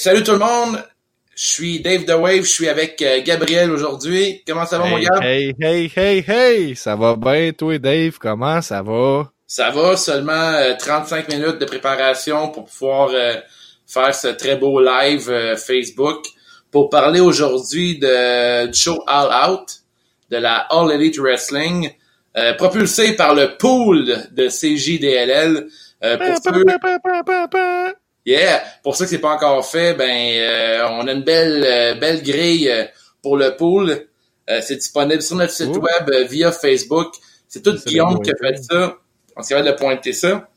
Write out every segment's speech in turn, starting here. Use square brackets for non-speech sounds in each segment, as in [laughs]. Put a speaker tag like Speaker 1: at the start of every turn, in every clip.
Speaker 1: salut tout le monde. Je suis Dave The Wave, je suis avec euh, Gabriel aujourd'hui. Comment ça va,
Speaker 2: hey,
Speaker 1: mon gars?
Speaker 2: Hey, hey, hey, hey! Ça va bien, toi, Dave? Comment ça va?
Speaker 1: Ça va, seulement euh, 35 minutes de préparation pour pouvoir euh, faire ce très beau live euh, Facebook pour parler aujourd'hui de, du show All Out, de la All Elite Wrestling, euh, propulsé par le pool de CJDLL. Euh, pour ceux- Yeah! Pour ceux que c'est pas encore fait, ben euh, on a une belle euh, belle grille euh, pour le pool. Euh, c'est disponible sur notre site
Speaker 2: Ouh.
Speaker 1: web euh, via Facebook. C'est tout Guillaume qui a fait ça. On s'est capable de pointer ça.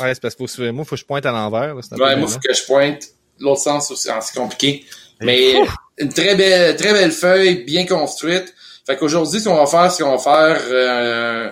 Speaker 2: Ouais, c'est parce qu'il faut, moi, faut que je pointe à l'envers.
Speaker 1: Ouais, moi, faut que je pointe l'autre sens aussi. Ah, c'est compliqué. Mais
Speaker 2: ouf!
Speaker 1: une très belle, très belle feuille, bien construite. Fait qu'aujourd'hui, ce qu'on va faire, c'est qu'on va faire euh,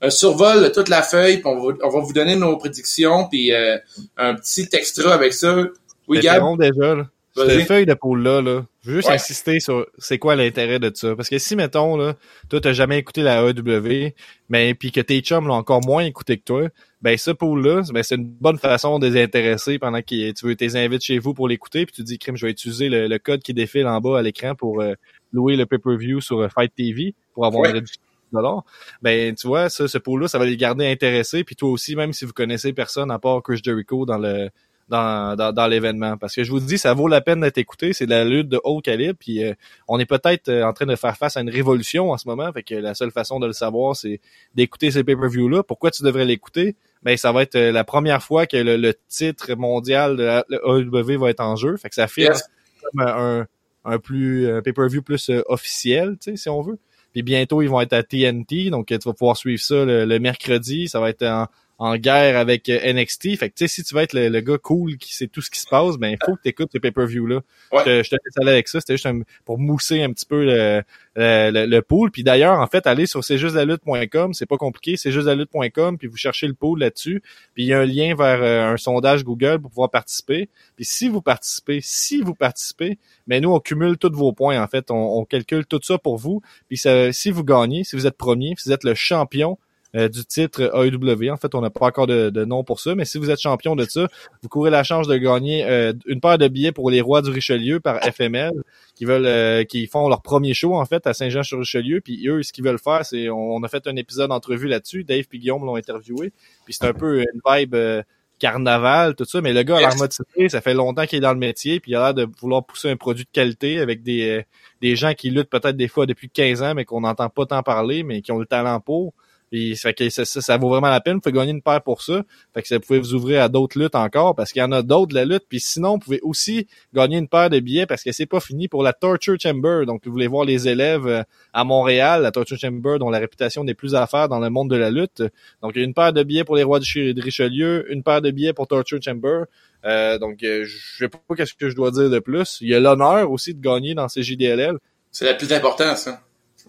Speaker 1: un survol de toute la feuille, puis on va, on va vous donner nos prédictions, puis euh, un petit extra avec ça. Oui, Gab?
Speaker 2: long déjà, là. Cette feuille de poule-là, là, je veux juste
Speaker 1: Ouais.
Speaker 2: insister sur c'est quoi l'intérêt de ça. Parce que si, mettons, là, toi, t'as jamais écouté la AEW, mais puis que tes chums l'ont encore moins écouté que toi, ben ce pool-là, ben, c'est une bonne façon de les intéresser pendant que tu veux tes invites chez vous pour l'écouter, puis tu dis, crime, je vais utiliser le, le code qui défile en bas à l'écran pour euh, louer le pay-per-view sur euh, Fight TV pour avoir
Speaker 1: Ouais.
Speaker 2: une réduction dollars. Ben, tu vois, ça, ce pool-là, ça va les garder intéressés, puis toi aussi, même si vous connaissez personne à part Chris Jericho dans le dans, dans, dans l'événement. Parce que je vous dis, ça vaut la peine d'être écouté. C'est de la lutte de haut calibre. Puis euh, on est peut-être euh, en train de faire face à une révolution en ce moment. Fait que la seule façon de le savoir, c'est d'écouter ces pay-per-views-là. Pourquoi tu devrais l'écouter? Ben, ça va être euh, la première fois que le, le titre mondial de la AEW va être en jeu. Fait que ça fait
Speaker 1: Yes.
Speaker 2: comme un, un plus un pay-per-view plus euh, officiel, tu sais, si on veut. Puis bientôt, ils vont être à TNT, donc tu vas pouvoir suivre ça le, le mercredi. Ça va être en, en guerre avec euh, NXT. Fait que tu sais, si tu veux être le, le gars cool qui sait tout ce qui se passe, ben il faut que tu écoutes ces pay-per-views-là.
Speaker 1: Ouais.
Speaker 2: Je, te- je te laisse aller avec ça. C'était juste un- pour mousser un petit peu le, le, le, le pool. Puis d'ailleurs, en fait, allez sur c'est juste la lutte.com, c'est pas compliqué, c'est juste la lutte.com, puis vous cherchez le pool là-dessus. Puis il y a un lien vers euh, un sondage Google pour pouvoir participer. Puis si vous participez, si vous participez, mais nous, on cumule tous vos points, en fait. On, on calcule tout ça pour vous. Puis ça- si vous gagnez, si vous êtes premier, si vous êtes le champion euh, du titre AEW, en fait, on n'a pas encore de, de nom pour ça, mais si vous êtes champion de ça, vous courez la chance de gagner euh, une paire de billets pour les Rois du Richelieu par FML, qui veulent, euh, qui font leur premier show, en fait, à Saint-Jean-sur-Richelieu. Puis eux, ce qu'ils veulent faire, c'est, on, on a fait un épisode d'entrevue là-dessus. Dave et Guillaume l'ont interviewé. Puis c'est un peu une vibe... euh, carnaval, tout ça, mais le gars a l'air motivé, ça fait longtemps qu'il est dans le métier, puis il a l'air de vouloir pousser un produit de qualité avec des, des gens qui luttent peut-être des fois depuis 15 ans, mais qu'on n'entend pas tant parler, mais qui ont le talent pour. Puis ça, fait que ça, ça, vaut vraiment la peine. Vous pouvez gagner une paire pour ça. Fait que ça pouvez vous ouvrir à d'autres luttes encore, parce qu'il y en a d'autres de la lutte. Puis sinon, vous pouvez aussi gagner une paire de billets parce que c'est pas fini pour la Torture Chamber. Donc, vous voulez voir les élèves euh, à Montréal, la Torture Chamber, dont la réputation n'est plus à faire dans le monde de la lutte. Donc, une paire de billets pour les Rois de Richelieu, une paire de billets pour Torture Chamber. Euh, donc, euh, je sais pas qu'est-ce que je dois dire de plus. Il y a l'honneur aussi de gagner dans ces JDLL.
Speaker 1: C'est le plus important, ça.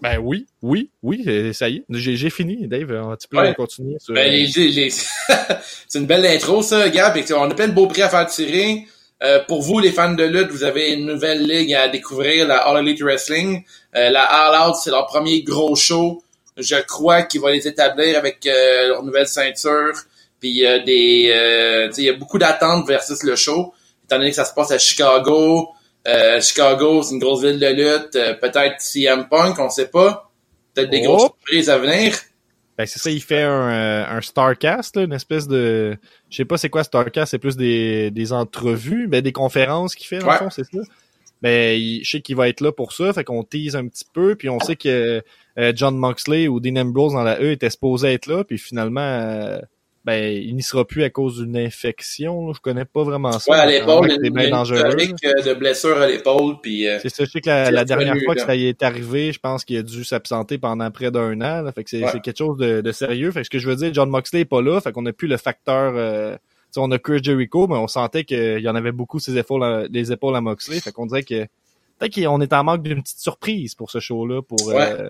Speaker 2: Ben oui, oui, oui, euh, ça y est. J'ai j'ai fini, Dave. Euh, Tu peux
Speaker 1: Ouais.
Speaker 2: continuer sur...
Speaker 1: Ben, les, les- les- [laughs] c'est une belle intro, ça, Gab. Et on a plein de beaux prix à faire tirer. Euh, pour vous, les fans de lutte, vous avez une nouvelle ligue à découvrir, la All Elite Wrestling. Euh, la All Out, c'est leur premier gros show. Je crois qu'ils vont les établir avec euh, leur nouvelle ceinture. Puis il y a des, euh, il y a beaucoup d'attentes versus le show, étant donné que ça se passe à Chicago. Euh, Chicago, c'est une grosse ville de lutte. Euh, peut-être CM Punk, on sait pas. Peut-être des
Speaker 2: Oh.
Speaker 1: grosses surprises à venir.
Speaker 2: Ben c'est ça, il fait un, euh, un Starcast, là, une espèce de... Je sais pas c'est quoi Starcast, c'est plus des, des entrevues, ben des conférences qu'il fait, dans
Speaker 1: Ouais.
Speaker 2: le fond, c'est ça? Ben, il- je sais qu'il va être là pour ça, fait qu'on tease un petit peu, puis on sait que euh, John Moxley ou Dean Ambrose dans la E était supposé être là, puis finalement, euh, ben, il n'y sera plus à cause d'une infection, là. je connais pas vraiment ça.
Speaker 1: Ouais, à l'épaule,
Speaker 2: c'est
Speaker 1: il y a
Speaker 2: bien
Speaker 1: une
Speaker 2: dangereux.
Speaker 1: euh, de blessure à l'épaule, puis euh,
Speaker 2: C'est ça, je sais que la, dernière fois que ça y est arrivé, je pense qu'il a dû s'absenter pendant près d'un an. Là, fait que c'est
Speaker 1: Ouais.
Speaker 2: quelque chose de, de sérieux. Fait que ce que je veux dire, John Moxley est pas là, fait qu'on a plus le facteur. Euh, on a Chris Jericho, mais on sentait qu'il y en avait beaucoup ses épaules, à- les épaules à Moxley. Fait qu'on dirait que peut-être qu'on est en manque d'une petite surprise pour ce show-là. Pour
Speaker 1: Ouais.
Speaker 2: euh,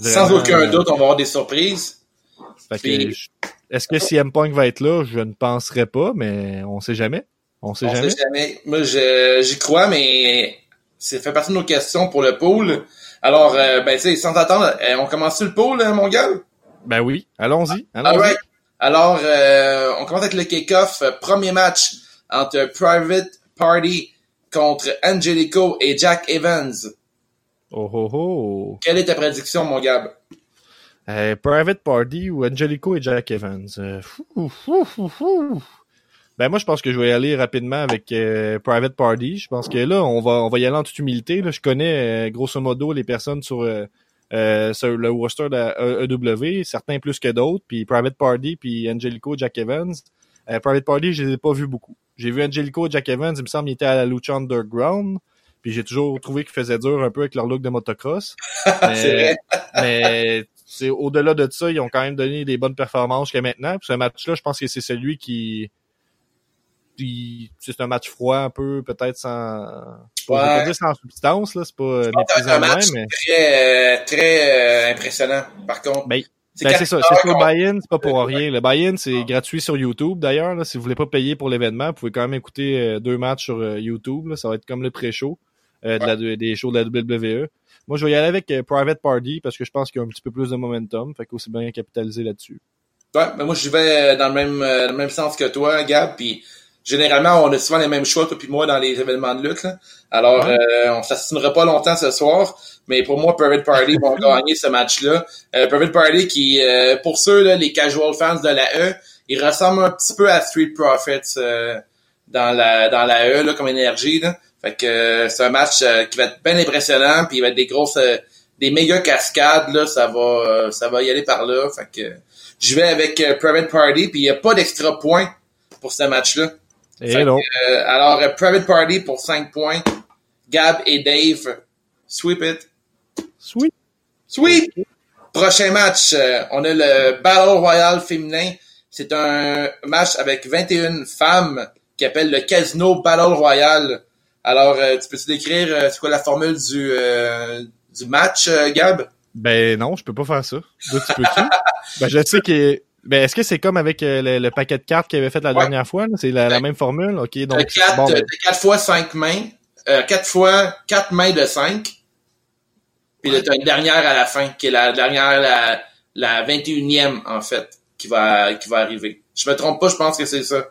Speaker 1: sans aucun doute, on va avoir des surprises.
Speaker 2: fait que
Speaker 1: Puis-
Speaker 2: je- Est-ce que CM Punk va être là? Je ne penserais pas, mais on sait jamais. On sait
Speaker 1: On
Speaker 2: jamais.
Speaker 1: sait jamais. Moi, je- j'y crois, mais ça fait partie de nos questions pour le pool. Alors, euh, ben, tu sais, sans attendre, euh, on commence sur le pool, hein, mon gars?
Speaker 2: Ben oui, allons-y. allons-y.
Speaker 1: Alright. Alors, euh, on commence avec le kick-off. Premier match entre Private Party contre Angelico et Jack Evans.
Speaker 2: Oh oh oh.
Speaker 1: Quelle est ta prédiction, mon Gab?
Speaker 2: Euh, Private Party ou Angelico et Jack Evans? Euh, fou, fou, fou, fou. Ben moi je pense que je vais y aller rapidement avec euh, Private Party. Je pense que là on va on va y aller en toute humilité. Là. Je connais euh, grosso modo les personnes sur euh, euh, sur le roster de EW, certains plus que d'autres. Puis Private Party puis Angelico, Jack Evans. Euh, Private Party je les ai pas vus beaucoup. J'ai vu Angelico, Jack Evans, il me semble qu'il était à la Lucha Underground. Puis j'ai toujours trouvé qu'il faisait dur un peu avec leur look de motocross. [laughs]
Speaker 1: C'est vrai.
Speaker 2: mais c'est au-delà de ça, ils ont quand même donné des bonnes performances jusqu'à maintenant. Puis ce match-là, je pense que c'est celui qui c'est un match froid un peu, peut-être sans.
Speaker 1: Ouais.
Speaker 2: Pas dire sans substance, là, c'est pas
Speaker 1: que c'est un match
Speaker 2: même, mais.
Speaker 1: très, euh, très euh, impressionnant, par contre.
Speaker 2: Ben,
Speaker 1: C'est
Speaker 2: Ben, ça, c'est le buy-in, c'est pas pour rien. Le buy-in, c'est gratuit sur YouTube d'ailleurs. Si vous voulez pas payer pour l'événement, vous pouvez quand même écouter euh, deux matchs sur euh, YouTube. là. Ça va être comme le pré-show euh, de des shows de la WWE. Moi, je vais y aller avec euh, Private Party parce que je pense qu'il y a un petit peu plus de momentum. Fait qu'aussi bien capitaliser là-dessus.
Speaker 1: Ouais, mais moi je vais dans le même euh, dans le même sens que toi, Gab, puis généralement on a souvent les mêmes choix toi puis moi dans les événements de lutte. Là. Alors
Speaker 2: Ouais.
Speaker 1: euh, on s'assinera pas longtemps ce soir, mais pour moi Private Party vont [laughs] gagner ce match-là. Euh, Private Party qui euh, pour ceux là, les casual fans de la E, il ressemble un petit peu à Street Profits euh, dans la dans la E là comme énergie là. Fait que euh, c'est un match euh, qui va être bien impressionnant puis il va être des grosses euh, des méga cascades là, ça va euh, ça va y aller par là. Fait que je vais avec euh, Private Party, puis il n'y a pas d'extra points pour ce match-là. Euh, alors, euh, Private Party pour 5 points. Gab et Dave, sweep it.
Speaker 2: Sweet.
Speaker 1: Sweep! Prochain match, euh, on a le Battle Royale féminin. C'est un match avec 21 femmes qui appelle le Casino Battle Royale. Alors, euh, tu peux-tu décrire euh, c'est quoi la formule du, euh, du match, euh, Gab?
Speaker 2: Ben non, je peux pas faire ça. Toi, tu peux-tu? [laughs] ben je sais que. Ben est-ce que c'est comme avec euh, le, le paquet de cartes qu'il avait fait la
Speaker 1: Ouais.
Speaker 2: dernière fois? là? C'est la, la
Speaker 1: Ouais.
Speaker 2: même formule? Ok,
Speaker 1: T'as
Speaker 2: donc.
Speaker 1: quatre,
Speaker 2: bon, ben,
Speaker 1: t'as quatre fois cinq mains, euh, quatre fois quatre mains de cinq. Puis là, t'as une dernière à la fin, qui est la dernière, la, la 21e, en fait, qui va, qui va arriver. Je me trompe pas, je pense que c'est ça.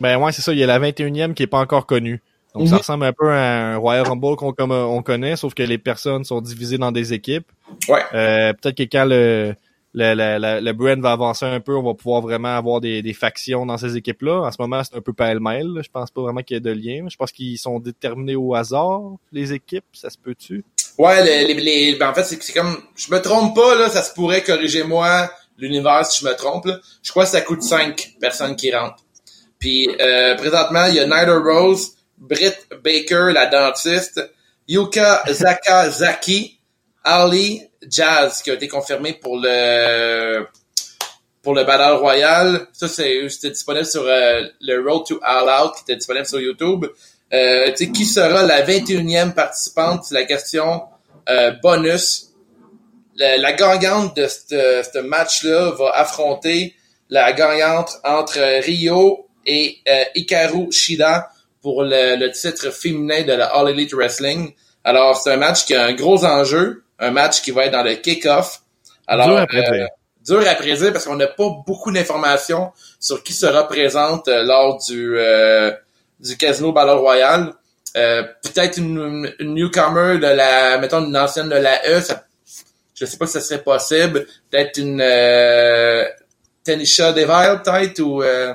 Speaker 2: Ben ouais, c'est ça, il y a la 21e qui est pas encore connue. Donc ça
Speaker 1: Mhm.
Speaker 2: ressemble un peu à un Royal Rumble qu'on comme, on connaît, sauf que les personnes sont divisées dans des équipes.
Speaker 1: Ouais.
Speaker 2: Euh, Peut-être que quand le, le, le, le, le brand va avancer un peu, on va pouvoir vraiment avoir des, des factions dans ces équipes-là. En ce moment, c'est un peu pêle-mêle. Je pense pas vraiment qu'il y ait de lien. Je pense qu'ils sont déterminés au hasard, les équipes. Ça se peut-tu?
Speaker 1: Ouais, les, les, les- ben, en fait, c'est c'est comme, je me trompe pas, là, ça se pourrait, corriger moi l'univers si je me trompe, là. Je crois que ça coûte 5 personnes qui rentrent. Puis, euh, présentement, il y a Nyla Rose, Britt Baker, la dentiste, Yuka Zakazaki, Ali Jazz, qui a été confirmé pour le, pour le Battle Royale. Ça, c'était disponible sur euh, le Road to All Out, qui était disponible sur YouTube. Euh, qui sera la 21e participante? C'est la question euh, bonus. La, gagnante de ce ce match-là va affronter la gagnante entre Rio et euh, Hikaru Shida pour le, le titre féminin de la All Elite Wrestling. Alors, c'est un match qui a un gros enjeu, un match qui va être dans le kick-off. Alors,
Speaker 2: Dur à prédire.
Speaker 1: euh, dur à prédire parce qu'on n'a pas beaucoup d'informations sur qui sera présente euh, lors du euh, du Casino Battle Royale. Euh, peut-être une, une newcomer de la, mettons une ancienne de la E, ça, je sais pas si ça serait possible. Peut-être une euh, Tanisha Deville, peut-être ou euh,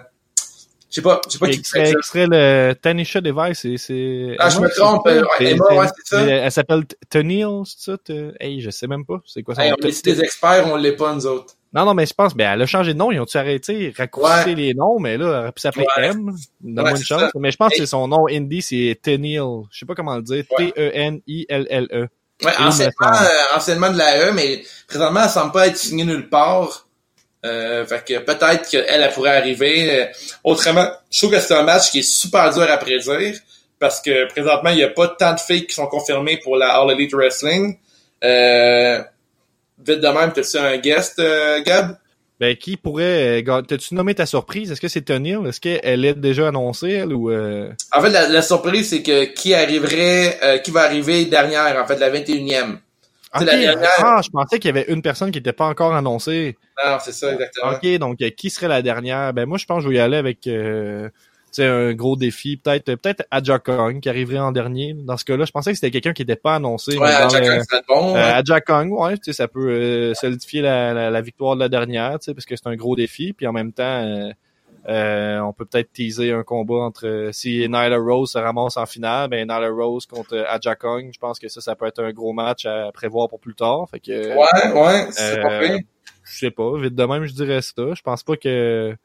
Speaker 1: je sais pas, je sais pas
Speaker 2: Et
Speaker 1: qui serait ça.
Speaker 2: serait le Tanisha Device, c'est, c'est.
Speaker 1: Ah, je me trompe,
Speaker 2: ça?
Speaker 1: euh, ouais, Emma, ouais, c'est ça.
Speaker 2: Elle s'appelle Tenille, c'est ça? Hey, je sais même pas. C'est quoi nom?
Speaker 1: on est des experts, on l'est pas nous autres?
Speaker 2: Non, non, mais je pense, ben, elle a changé de nom, ils ont-tu arrêté, raccourci
Speaker 1: Ouais.
Speaker 2: les noms, mais là, elle aurait pu s'appeler
Speaker 1: Ouais.
Speaker 2: M. Donne-moi
Speaker 1: Ouais,
Speaker 2: une chance.
Speaker 1: ça.
Speaker 2: Mais je pense que
Speaker 1: Hey.
Speaker 2: c'est son nom indie, c'est Tenille. Je sais pas comment le dire.
Speaker 1: Ouais.
Speaker 2: T-E-N-I-L-L-E.
Speaker 1: Ouais,
Speaker 2: Il me
Speaker 1: anciennement,
Speaker 2: semble.
Speaker 1: euh, anciennement de la E, mais présentement, elle semble pas être signée nulle part. Euh, fait que peut-être qu'elle, elle pourrait arriver. Euh, autrement, je trouve que c'est un match qui est super dur à prédire parce que présentement, il n'y a pas tant de filles qui sont confirmées pour la All Elite Wrestling. Euh, vite de même, t'as-tu un guest, euh, Gab?
Speaker 2: Ben, qui pourrait, euh, t'as-tu nommé ta surprise? Est-ce que c'est Tenille? Est-ce qu'elle est déjà annoncée, elle, ou, euh...
Speaker 1: En fait, la, la surprise, c'est que qui arriverait, euh, qui va arriver dernière, en fait, la 21e. La dernière.
Speaker 2: Ah, je pensais qu'il y avait une personne qui était pas encore annoncée.
Speaker 1: Non, c'est ça, exactement.
Speaker 2: Ok, donc, euh, qui serait la dernière? Ben, moi, je pense que je vais y aller avec, euh, un gros défi. Peut-être peut-être Aja Kong qui arriverait en dernier. Dans ce cas-là, je pensais que c'était quelqu'un qui n'était pas annoncé.
Speaker 1: Ouais, Aja Kong, bon.
Speaker 2: Euh, Aja Kong, ouais, tu sais, ça peut euh, solidifier la, la, la, victoire de la dernière, parce que c'est un gros défi. Puis en même temps, euh, euh, on peut peut-être teaser un combat entre si Nyla Rose se ramasse en finale, ben Nyla Rose contre Aja Kong. Je pense que ça, ça peut être un gros match à prévoir pour plus tard. Fait que,
Speaker 1: ouais, ouais, c'est pas
Speaker 2: euh, Je sais pas, vite de même, je dirais ça. Je pense pas que.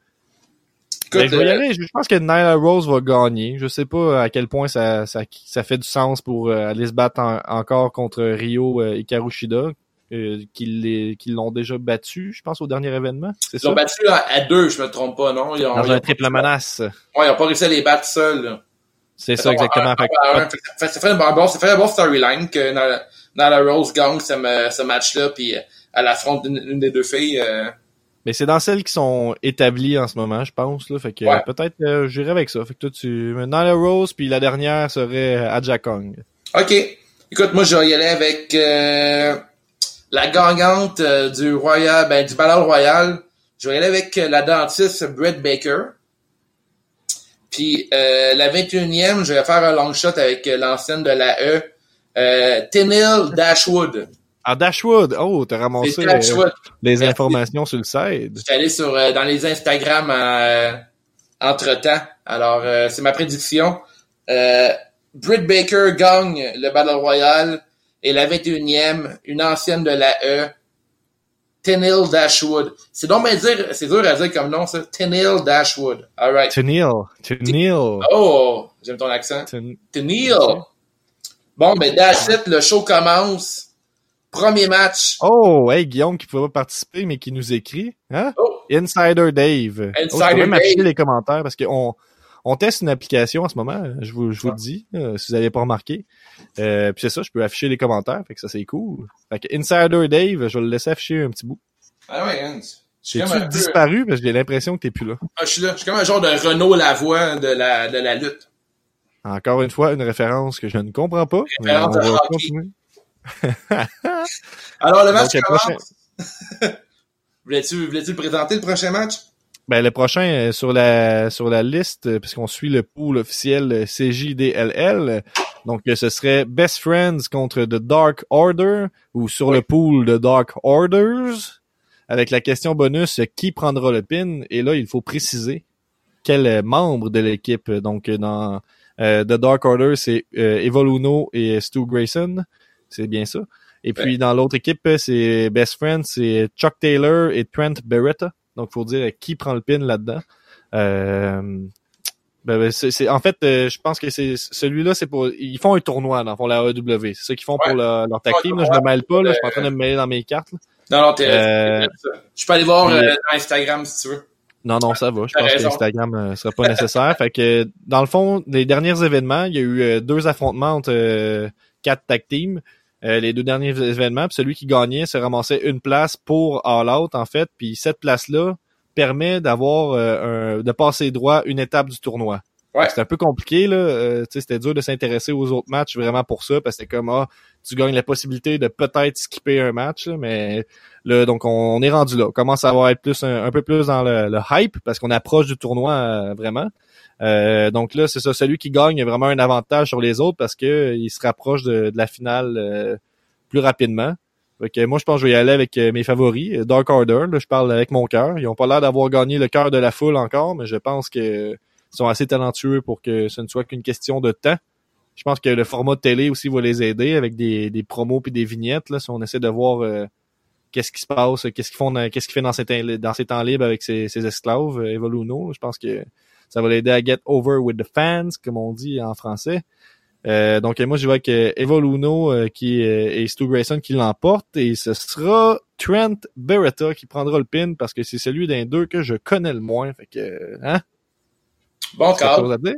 Speaker 2: Ben, je, vais y aller. je pense que Nyla Rose va gagner. Je sais pas à quel point ça, ça, ça fait du sens pour euh, aller se battre encore contre Rio euh, Ikarushida, euh, qu'ils l'ont déjà battu, je pense, au dernier événement.
Speaker 1: Ils l'ont battu à deux, je me trompe pas, non? Ils ont,
Speaker 2: Dans un triple menace.
Speaker 1: Ouais, ils ont pas réussi à les battre seuls.
Speaker 2: C'est ça, exactement.
Speaker 1: ça, fait un bon, storyline que Nyla Rose gagne ce, ce match-là, puis elle affronte une, une, des deux filles. Euh...
Speaker 2: Mais c'est dans celles qui sont établies en ce moment, je pense. Là. Fait que
Speaker 1: Ouais.
Speaker 2: peut-être euh, j'irai avec ça. Fait que toi, tu. Nyla Rose, puis la dernière serait Aja Kong.
Speaker 1: OK. Écoute, moi, je vais y aller avec euh, la gagnante euh, du Royal, ben, du Battle Royal. Je vais aller avec euh, la dentiste Britt Baker. Puis euh, la 21e, je vais faire un long shot avec euh, l'ancienne de la E, euh, Tenil Dashwood.
Speaker 2: Ah, Dashwood! Oh, t'as ramassé les
Speaker 1: Merci.
Speaker 2: informations sur le site.
Speaker 1: J'étais allé sur euh, dans les Instagram euh, entre temps. Alors euh, c'est ma prédiction. Euh, Britt Baker gagne le Battle Royale et la 21e, une ancienne de la E, Tenil Dashwood. C'est donc bien dire, c'est dur à dire comme nom ça. Tenil Dashwood. Alright.
Speaker 2: Tenil. Tenil.
Speaker 1: Oh, j'aime ton accent.
Speaker 2: Ten-
Speaker 1: Tenil. Bon, ben that's it, le show commence. Premier match.
Speaker 2: Oh, hey, Guillaume qui pouvait pas participer, mais qui nous écrit. Hein?
Speaker 1: Oh,
Speaker 2: Insider Dave.
Speaker 1: Insider
Speaker 2: oh, je peux même afficher les commentaires parce qu'on on teste une application en ce moment, je vous, je vous le dis, euh, si vous n'avez pas remarqué. Euh, puis c'est ça, je peux afficher les commentaires, fait que ça c'est cool. Fait que Insider Dave, je vais le laisser afficher un petit bout.
Speaker 1: ah ouais, comme
Speaker 2: J'ai-tu disparu parce que j'ai l'impression que t'es plus là?
Speaker 1: Ah, je suis là. Je suis comme un genre de Renault Lavoie de la, de la lutte.
Speaker 2: Encore une fois, une référence que je ne comprends pas. mais on
Speaker 1: Référence de
Speaker 2: va
Speaker 1: hockey.
Speaker 2: continuer. [laughs]
Speaker 1: Alors, le match
Speaker 2: Donc, le
Speaker 1: commence. [laughs] voulais-tu, voulais-tu présenter le prochain match?
Speaker 2: Ben, le prochain euh, sur la sur la liste, euh, puisqu'on suit le pool officiel euh, CJDLL, donc ce serait Best Friends contre The Dark Order ou sur
Speaker 1: Oui.
Speaker 2: le pool de Dark Orders, avec la question bonus qui prendra le pin? Et là il faut préciser quel membre de l'équipe. Donc dans euh, The Dark Order c'est euh, Eva Luno et Stu Grayson, c'est bien ça. Et puis dans l'autre équipe c'est Best Friends c'est Chuck Taylor et Trent Beretta. Donc, faut dire euh, qui prend le pin là-dedans. Euh, ben, ben, c'est, en fait, euh, je pense que c'est celui-là, c'est pour. Ils font un tournoi dans le fond, la AEW. C'est ça qu'ils font
Speaker 1: Ouais.
Speaker 2: pour le- leur tag
Speaker 1: Ouais,
Speaker 2: team. Là, je me mêle pas, là, je suis en train de me mêler dans mes cartes. là.
Speaker 1: Non, non, t'es,
Speaker 2: Euh,
Speaker 1: Je peux aller voir euh, dans Instagram si tu veux.
Speaker 2: Non, non, ça va. Je pense que. Instagram euh, sera pas nécessaire. fait que dans le fond, les derniers événements, il y a eu deux affrontements entre quatre tag teams. Euh, les deux derniers événements, puis celui qui gagnait se ramassait une place pour All Out en fait, puis cette place-là permet d'avoir euh, un- de passer droit une étape du tournoi.
Speaker 1: Ouais.
Speaker 2: C'est un peu compliqué là, euh, tu sais, c'était dur de s'intéresser aux autres matchs vraiment pour ça parce que c'était comme ah, tu gagnes la possibilité de peut-être skipper un match là, mais là donc on, on est rendu là, on commence à avoir être plus un, un peu plus dans le, le hype parce qu'on approche du tournoi euh, vraiment. Euh, donc là, c'est ça, celui qui gagne a vraiment un avantage sur les autres parce que euh, il se rapproche de, de la finale euh, plus rapidement. Fait que moi, je pense que je vais y aller avec euh, mes favoris. Euh, Dark Order, là, je parle avec mon cœur. Ils ont pas l'air d'avoir gagné le cœur de la foule encore, mais je pense que sont assez talentueux pour que ce ne soit qu'une question de temps. Je pense que le format de télé aussi va les aider avec des, des promos puis des vignettes. Là, si on essaie de voir euh, qu'est-ce qui se passe, qu'est-ce qu'ils font, qu'est-ce qu'il fait dans ses, temps, libres avec ses, ses esclaves, euh, Eva Luno. Je pense que ça va l'aider à get over with the fans, comme on dit en français. Euh, donc moi je vais avec euh, Eva Luno euh, qui euh, et Stu Grayson qui l'emporte et ce sera Trent Beretta qui prendra le pin parce que c'est celui d'un deux que je connais le moins. Fait que hein,
Speaker 1: Bon,
Speaker 2: dire?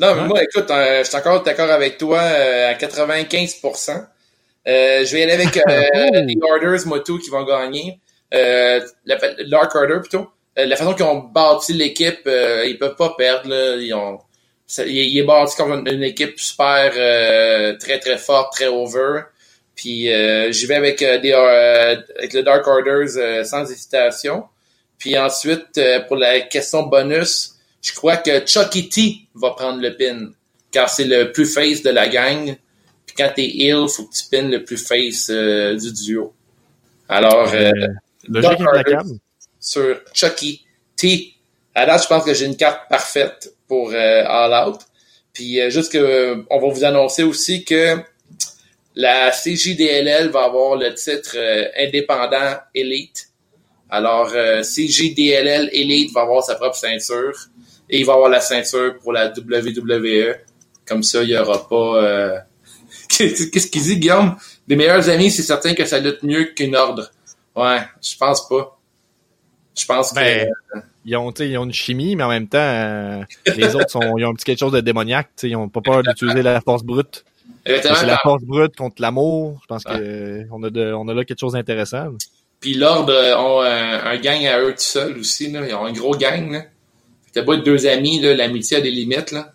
Speaker 1: Non, mais
Speaker 2: Hein?
Speaker 1: moi, écoute, euh, je suis encore d'accord avec toi euh, à 95%. Euh, je vais y aller avec [laughs] euh, les Orders, moi, tout, qui vont gagner. Euh, la, fa- Dark Order, plutôt. Euh, la façon qu'ils ont bâti l'équipe, euh, ils peuvent pas perdre. Là. Ils ont, il, est bâti comme une, une équipe super euh, très très forte, très over. Puis euh, j'y vais avec euh, des euh, avec le Dark Orders euh, sans hésitation. Puis ensuite, euh, pour la question bonus, je crois que Chucky T va prendre le pin, car c'est le plus face de la gang. Puis quand t'es il, faut que tu pines le plus face euh, du duo. Alors, euh,
Speaker 2: Logique implacable.
Speaker 1: Sur Chucky T. À je pense que j'ai une carte parfaite pour euh, All Out. Puis euh, juste que on va vous annoncer aussi que la CJDLL va avoir le titre euh, indépendant Elite. Alors CJDLL Elite va avoir sa propre ceinture et il va avoir la ceinture pour la WWE. Comme ça, il y aura pas. [laughs] Qu'est-ce qu'il dit, Guillaume? Des meilleurs amis, c'est certain que ça lutte mieux qu'une ordre. Ouais, je pense pas. Je pense que.
Speaker 2: Ben, Ils ont, ils ont une chimie, mais en même temps, euh, les autres sont, ils ont un petit quelque chose de démoniaque. Ils ont pas peur d'utiliser la force brute. C'est la force brute contre l'amour. Je pense que euh, on a de, on a là quelque chose d'intéressant.
Speaker 1: Puis l'ordre euh, ont un, un gang à eux tout seuls aussi. Là. Ils ont un gros gang. Là. T'as beau être deux amis, l'amitié a des limites. Là.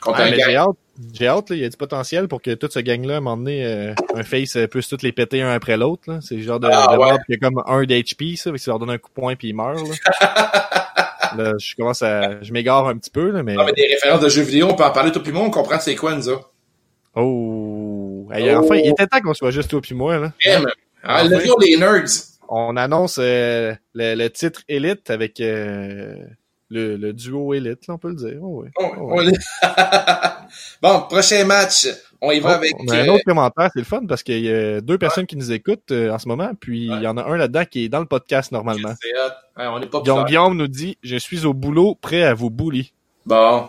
Speaker 1: Contre un gang.
Speaker 2: J'ai hâte, il y a du potentiel pour que tout ce gang-là, à un moment donné, euh, un face euh, puisse tous les péter un après l'autre. là. C'est le genre de,
Speaker 1: Ah,
Speaker 2: de
Speaker 1: ouais.
Speaker 2: qui a comme un d'HP, ça, fait que ça leur donne un coup de poing puis ils meurent. Là. [laughs] Là, je commence à, je m'égare un petit peu, là, mais,
Speaker 1: Ah, mais des références de jeux vidéo, on peut en parler tout puis moi, on comprend c'est quoi, nous autres.
Speaker 2: oh, Hey,
Speaker 1: Oh.
Speaker 2: enfin, il était temps qu'on soit juste toi puis moi, là.
Speaker 1: Ah,
Speaker 2: Enfin.
Speaker 1: le jour des nerds.
Speaker 2: On annonce euh, le, le titre Elite avec euh, le, le duo Elite, là, on peut le dire. Oh, Oh, [laughs]
Speaker 1: bon, prochain match. On y va
Speaker 2: Oh,
Speaker 1: avec.
Speaker 2: on a un
Speaker 1: euh,
Speaker 2: autre commentaire, c'est le fun parce qu'il y a deux personnes qui nous écoutent euh, en ce moment, puis il y en a un là-dedans qui est dans le podcast normalement.
Speaker 1: Ouais, on pas
Speaker 2: Guillaume, Guillaume nous dit Je suis au boulot, prêt à vous bully.
Speaker 1: Bon,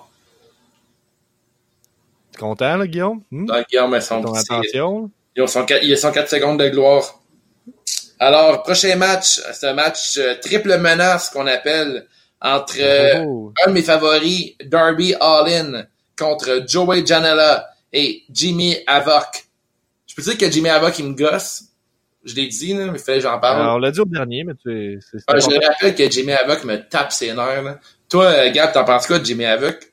Speaker 2: T'es content, là, Guillaume? Hmm?
Speaker 1: Guillaume, sont
Speaker 2: Ton attention.
Speaker 1: Ils ont 104 il y a 104 secondes de gloire. Alors, prochain match, c'est un match euh, triple menace qu'on appelle entre euh,
Speaker 2: Oh,
Speaker 1: un de mes favoris, Darby Allin, contre Joey Janela et Jimmy Havoc. Je peux dire que Jimmy Havoc, il me gosse. Je l'ai dit, là, mais il fallait que j'en parle.
Speaker 2: Alors, on l'a dit au dernier, mais tu c'est
Speaker 1: Ah, je rappelle que Jimmy Havoc me tape ses nerfs. Là. Toi, euh, Gab, t'en penses quoi de Jimmy Havoc?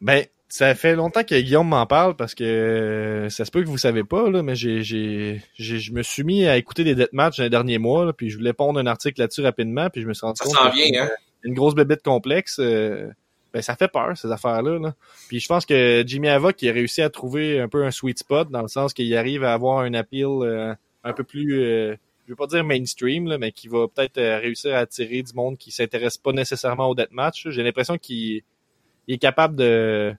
Speaker 2: Ben, ça fait longtemps que Guillaume m'en parle parce que euh, ça se peut que vous savez pas, là, mais j'ai, j'ai, j'ai- je me suis mis à écouter des deathmatchs dans les derniers mois, là, puis je voulais pondre un article là-dessus rapidement, puis je me suis rendu
Speaker 1: Ça
Speaker 2: compte
Speaker 1: s'en
Speaker 2: que
Speaker 1: vient, hein?
Speaker 2: Une grosse bébête complexe, euh, ben ça fait peur ces affaires-là. Là. Puis je pense que Jimmy Havoc il a réussi à trouver un peu un sweet spot dans le sens qu'il arrive à avoir un appeal euh, un peu plus, euh, je veux pas dire mainstream, là, mais qui va peut-être euh, réussir à attirer du monde qui s'intéresse pas nécessairement au deathmatch. J'ai l'impression qu'il il est capable de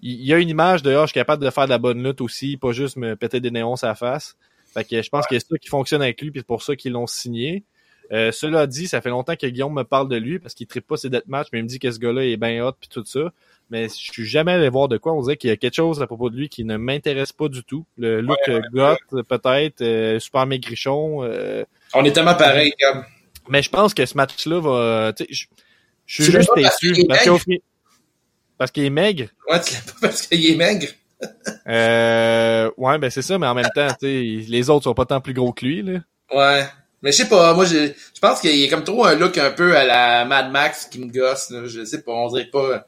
Speaker 2: il y a une image de ah, je suis capable de faire de la bonne lutte aussi, pas juste me péter des néons à la face. Fait que je pense que c'est ça qui fonctionne avec lui, puis c'est pour ça qu'ils l'ont signé. Euh, cela dit, ça fait longtemps que Guillaume me parle de lui parce qu'il tripe pas ses deathmatchs, mais il me dit que ce gars-là est bien hot puis tout ça. Mais je suis jamais allé voir de quoi. On dirait qu'il y a quelque chose à propos de lui qui ne m'intéresse pas du tout. Le look
Speaker 1: Ouais,
Speaker 2: euh, goth, peut-être, euh, super maigrichon. euh,
Speaker 1: On est tellement pareil, Gab.
Speaker 2: mais je pense que ce match-là va. Je suis juste déçu.
Speaker 1: qu'il est
Speaker 2: Parce qu'il est maigre?
Speaker 1: Ouais, tu l'aimes pas parce qu'il est maigre? [laughs]
Speaker 2: Euh, ouais, ben c'est ça, mais en même temps, les autres sont pas tant plus gros que lui. Là.
Speaker 1: Ouais. Mais je sais pas, moi, je, je pense qu'il est comme trop un look un peu à la Mad Max qui me gosse, là. Je sais pas, on dirait pas...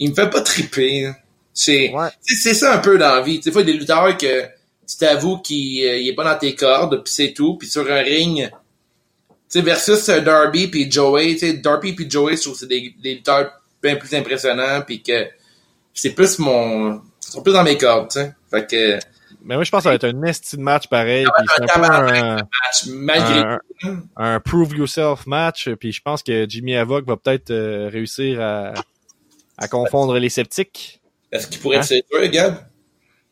Speaker 1: Il me fait pas triper. C'est,
Speaker 2: Ouais.
Speaker 1: c'est, ça un peu dans la vie. Des fois, il y a des lutteurs que tu t'avoues qu'il euh, est pas dans tes cordes, puis c'est tout. Puis sur un ring, tu sais, versus Darby puis Joey, tu sais, Darby puis Joey, je trouve que c'est des, des lutteurs bien plus impressionnants, puis que c'est plus mon... Ils sont plus dans mes cordes, tu sais. Fait que,
Speaker 2: Mais moi, je pense que ça va être un esti de match pareil. Puis c'est
Speaker 1: un
Speaker 2: peu un,
Speaker 1: match, malgré
Speaker 2: un, prove yourself match. Puis je pense que Jimmy Havoc va peut-être euh, réussir à, à confondre les sceptiques.
Speaker 1: est-ce qu'il pourrait
Speaker 2: Hein?
Speaker 1: te séduire, Gab?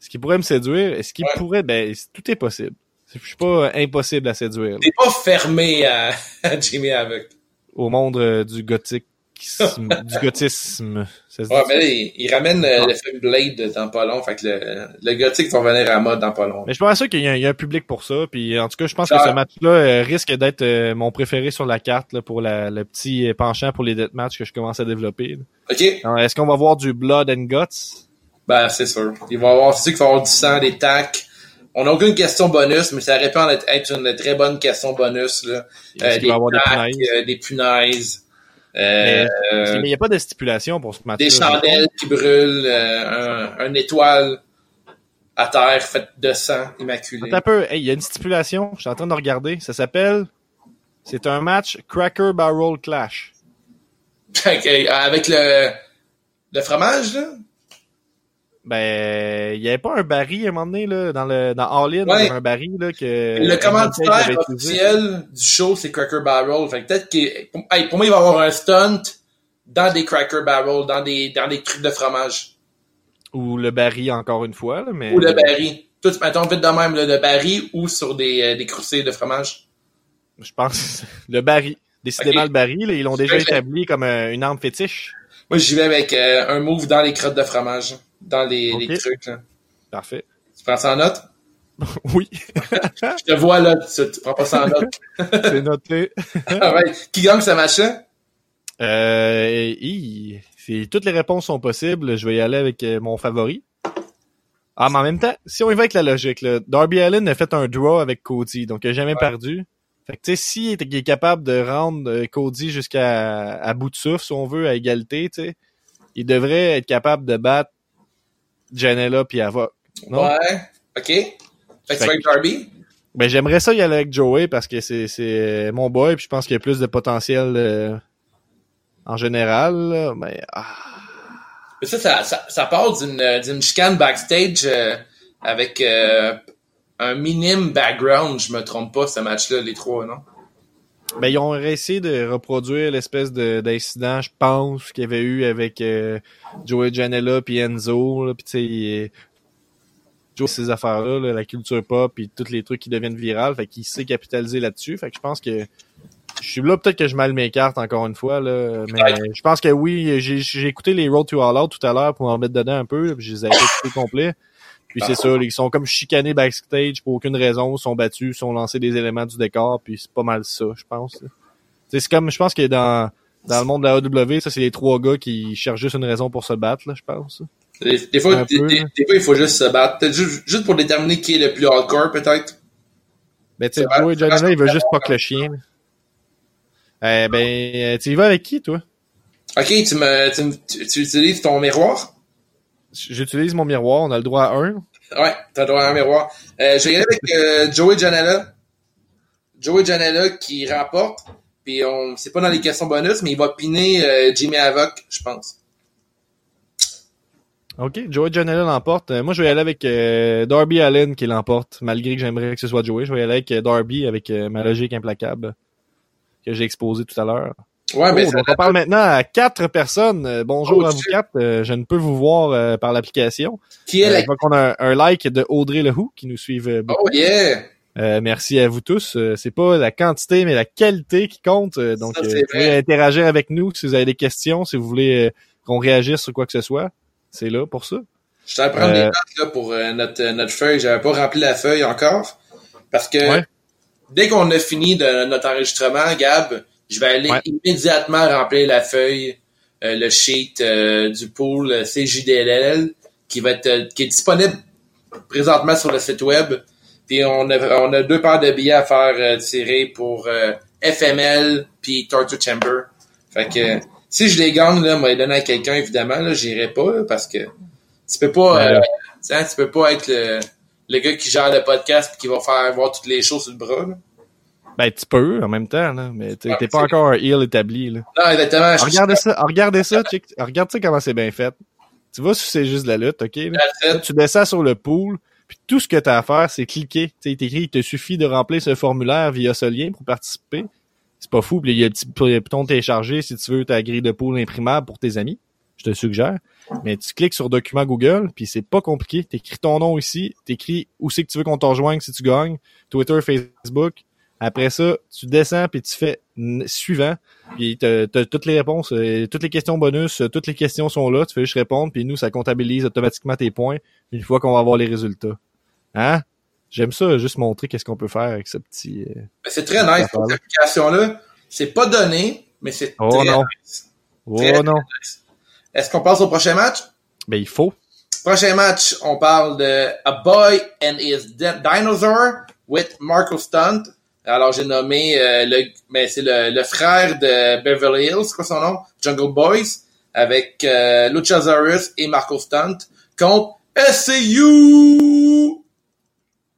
Speaker 2: Est-ce qu'il pourrait me séduire? Est-ce qu'il
Speaker 1: Ouais.
Speaker 2: pourrait? Ben, tout est possible. Je suis pas euh, impossible à séduire
Speaker 1: T'es pas fermé à, [laughs] à Jimmy Havoc.
Speaker 2: au monde euh, du gothique. [laughs] du gothisme. Ça se dit
Speaker 1: Ouais, mais là, il, il ramène euh, le film Blade dans pas long, fait que le, le gothique va venir à mode dans pas long.
Speaker 2: Mais je pense sûr qu'il y, a un- il y a un public pour ça. Puis en tout cas, je pense que ce match-là euh, risque d'être euh, mon préféré sur la carte là, pour la, le petit euh, penchant pour les deathmatchs que je commence à développer. là.
Speaker 1: OK?
Speaker 2: Est-ce qu'on va voir du blood and guts?
Speaker 1: Ben, c'est sûr. Il va y avoir, c'est sûr qu'il va y avoir du sang, des tacs. On n'a aucune question bonus, mais ça en être, être une très bonne question bonus, là.
Speaker 2: Est-ce
Speaker 1: Euh, des
Speaker 2: va y avoir des punaises?
Speaker 1: euh, des punaises, euh,
Speaker 2: Mais- il n'y a pas de stipulation pour ce match-là.
Speaker 1: des chandelles qui brûlent, euh, un, un étoile à terre faite de sang immaculé.
Speaker 2: Attends un peu. Hey, il y a une stipulation. Je suis en train de regarder. Ça s'appelle... C'est un match Cracker Barrel Clash. [laughs]
Speaker 1: Avec le, Le fromage, là?
Speaker 2: Ben, il y avait pas un baril à un moment donné, là, dans le, dans All In,
Speaker 1: Ouais.
Speaker 2: il y avait un baril, là, que...
Speaker 1: Le commanditaire officiel du show, c'est Cracker Barrel. Fait peut-être qu'il, pour, hey, pour moi, il va y avoir un stunt dans des Cracker Barrel, dans des, dans des trucs de fromage.
Speaker 2: Ou le baril, encore une fois, là, mais...
Speaker 1: Ou le baril. Tout, mettons, vite de même, là, le baril ou sur des, euh, des croustilles de fromage.
Speaker 2: Je pense, [laughs] le baril. Décidément, le baril, là, ils l'ont déjà établi comme euh, une arme fétiche.
Speaker 1: Moi, j'y vais avec euh, un move dans les crottes de fromage. Dans les, trucs, là.
Speaker 2: Parfait.
Speaker 1: Tu prends ça en note? [laughs]
Speaker 2: Oui, [laughs]
Speaker 1: Je te vois, là, tu, tu prends pas ça en note. [laughs]
Speaker 2: c'est noté.
Speaker 1: Ouais. Qui gagne ce match-là?
Speaker 2: Euh, hi, si toutes les réponses sont possibles, je vais y aller avec euh, mon favori. Ah, mais en même temps, si on y va avec la logique, là, Darby Allin a fait un draw avec Cody, donc il a jamais
Speaker 1: Ouais.
Speaker 2: perdu. Fait que, tu sais, s'il est, capable de rendre euh, Cody jusqu'à à bout de souffle, si on veut, à égalité, tu sais, il devrait être capable de battre Janela puis Avoc. Non?
Speaker 1: Ouais. OK. Fait que tu vas avec Darby?
Speaker 2: Ben, j'aimerais ça y aller avec Joey parce que c'est, c'est mon boy puis je pense qu'il y a plus de potentiel euh, en général, là, mais ah.
Speaker 1: Mais ça, ça, ça, ça part d'une, euh, d'une chicane backstage euh, avec euh, un minime background, je me trompe pas, ce match-là, les trois, non?
Speaker 2: Ben, ils ont essayé de reproduire l'espèce de, d'incident, je pense, qu'il y avait eu avec euh, Joey Janela puis Enzo, là, puis tu sais, il- Joe, ces affaires-là, là, la culture pop puis tous les trucs qui deviennent virales, fait qu'il sait capitaliser là-dessus, fait que je pense que je suis là peut-être que je mal mes cartes encore une fois là, mais je pense que oui, j'ai, j'ai écouté les Road to All Out tout à l'heure pour m'en remettre dedans un peu, puis je les ai écoutés complets. Puis c'est ça, là, ils sont comme chicanés backstage pour aucune raison, ils sont battus, ils sont lancés des éléments du décor, puis c'est pas mal ça, je pense. C'est comme, je pense que dans, dans le monde de la AW, ça c'est les trois gars qui cherchent juste une raison pour se battre, là, je pense.
Speaker 1: Des, des fois, des,
Speaker 2: peu,
Speaker 1: fois, il faut juste se battre. Juste, juste pour déterminer qui est le plus hardcore, peut-être.
Speaker 2: Ben, tu sais, Joey Janela, il veut juste pas que le chien. Eh ben, euh, tu y vas avec qui, toi?
Speaker 1: OK, tu me, tu, me- tu, tu utilises ton miroir?
Speaker 2: J'utilise mon miroir, on a le droit à un.
Speaker 1: Ouais, t'as le droit à un miroir. Euh, je vais y aller avec euh, Joey Janela. Joey Janela qui remporte. Puis on, c'est pas dans les questions bonus, mais il va piner euh, Jimmy Havoc, je pense.
Speaker 2: OK, Joey Janela l'emporte. Euh, moi, je vais y aller avec euh, Darby Allen qui l'emporte, malgré que j'aimerais que ce soit Joey. Je vais y aller avec Darby, avec euh, ma logique implacable que j'ai exposée tout à l'heure.
Speaker 1: Ouais,
Speaker 2: Oh, donc on parle maintenant à quatre personnes. Euh, bonjour
Speaker 1: Oh,
Speaker 2: à vous quatre. Euh, je ne peux vous voir euh, par l'application.
Speaker 1: qui est
Speaker 2: Euh,
Speaker 1: la...
Speaker 2: a un, un like de Audrey Lehoux qui nous suivent beaucoup.
Speaker 1: Oh yeah!
Speaker 2: Merci à vous tous. C'est pas la quantité, mais la qualité qui compte. Donc,
Speaker 1: Ça,
Speaker 2: vous pouvez interagir avec nous si vous avez des questions, si vous voulez qu'on réagisse sur quoi que ce soit. C'est là pour ça.
Speaker 1: Je t'allais prendre des notes là, pour notre, notre feuille. J'avais pas rempli la feuille encore. Parce que
Speaker 2: Ouais.
Speaker 1: dès qu'on a fini de notre enregistrement, Gab, je vais aller
Speaker 2: Ouais.
Speaker 1: immédiatement remplir la feuille, euh, le sheet euh, du pool CJDLL qui va être euh, qui est disponible présentement sur le site web. Puis on a, on a deux paires de billets à faire euh, tirer pour euh, FML puis Torture Chamber. Fait que si je les gagne, là, moi les donner à quelqu'un, évidemment, là, j'irai pas là, parce que tu peux pas
Speaker 2: Ben
Speaker 1: euh, tu peux pas être le, le gars qui gère le podcast et qui va faire voir toutes les choses sur le bras. Là.
Speaker 2: Ben, tu peux en même temps, là, mais t'es pas
Speaker 1: c'est-
Speaker 2: encore un heel établi. Là.
Speaker 1: Non, exactement. je-
Speaker 2: Regardez ça, regardez ça, check, regarde ça comment c'est bien fait. Tu vois c'est juste de la lutte, ok? là? Là, tu descends sur le pool, puis tout ce que tu as à faire, c'est cliquer. Tu sais, il te suffit de remplir ce formulaire via ce lien pour participer. C'est pas fou, puis il y a le petit bouton télécharger si tu veux ta grille de pool imprimable pour tes amis. Je te suggère. Mais tu cliques sur document Google, puis c'est pas compliqué. T'écris ton nom ici, t'écris où c'est que tu veux qu'on te rejoigne si tu gagnes, Twitter, Facebook. Après ça, tu descends puis tu fais suivant, puis t'as t'as toutes les réponses, euh, toutes les questions bonus, euh, toutes les questions sont là, tu fais juste répondre, puis nous, ça comptabilise automatiquement tes points une fois qu'on va avoir les résultats. Hein? J'aime ça, juste montrer qu'est-ce qu'on peut faire avec ce petit... euh,
Speaker 1: C'est très nice, cette application-là. C'est pas donné, mais c'est
Speaker 2: Oh
Speaker 1: très
Speaker 2: non.
Speaker 1: nice.
Speaker 2: Oh
Speaker 1: Très
Speaker 2: non!
Speaker 1: nice. Est-ce qu'on passe au prochain match?
Speaker 2: Ben, il faut.
Speaker 1: Prochain match, on parle de A Boy and His Di- Dinosaur with Marco Stunt. Alors, j'ai nommé euh, le, mais c'est le, le frère de Beverly Hills, c'est quoi son nom? Jungle Boys, avec euh, Luchasaurus et Marco Stunt contre SCU!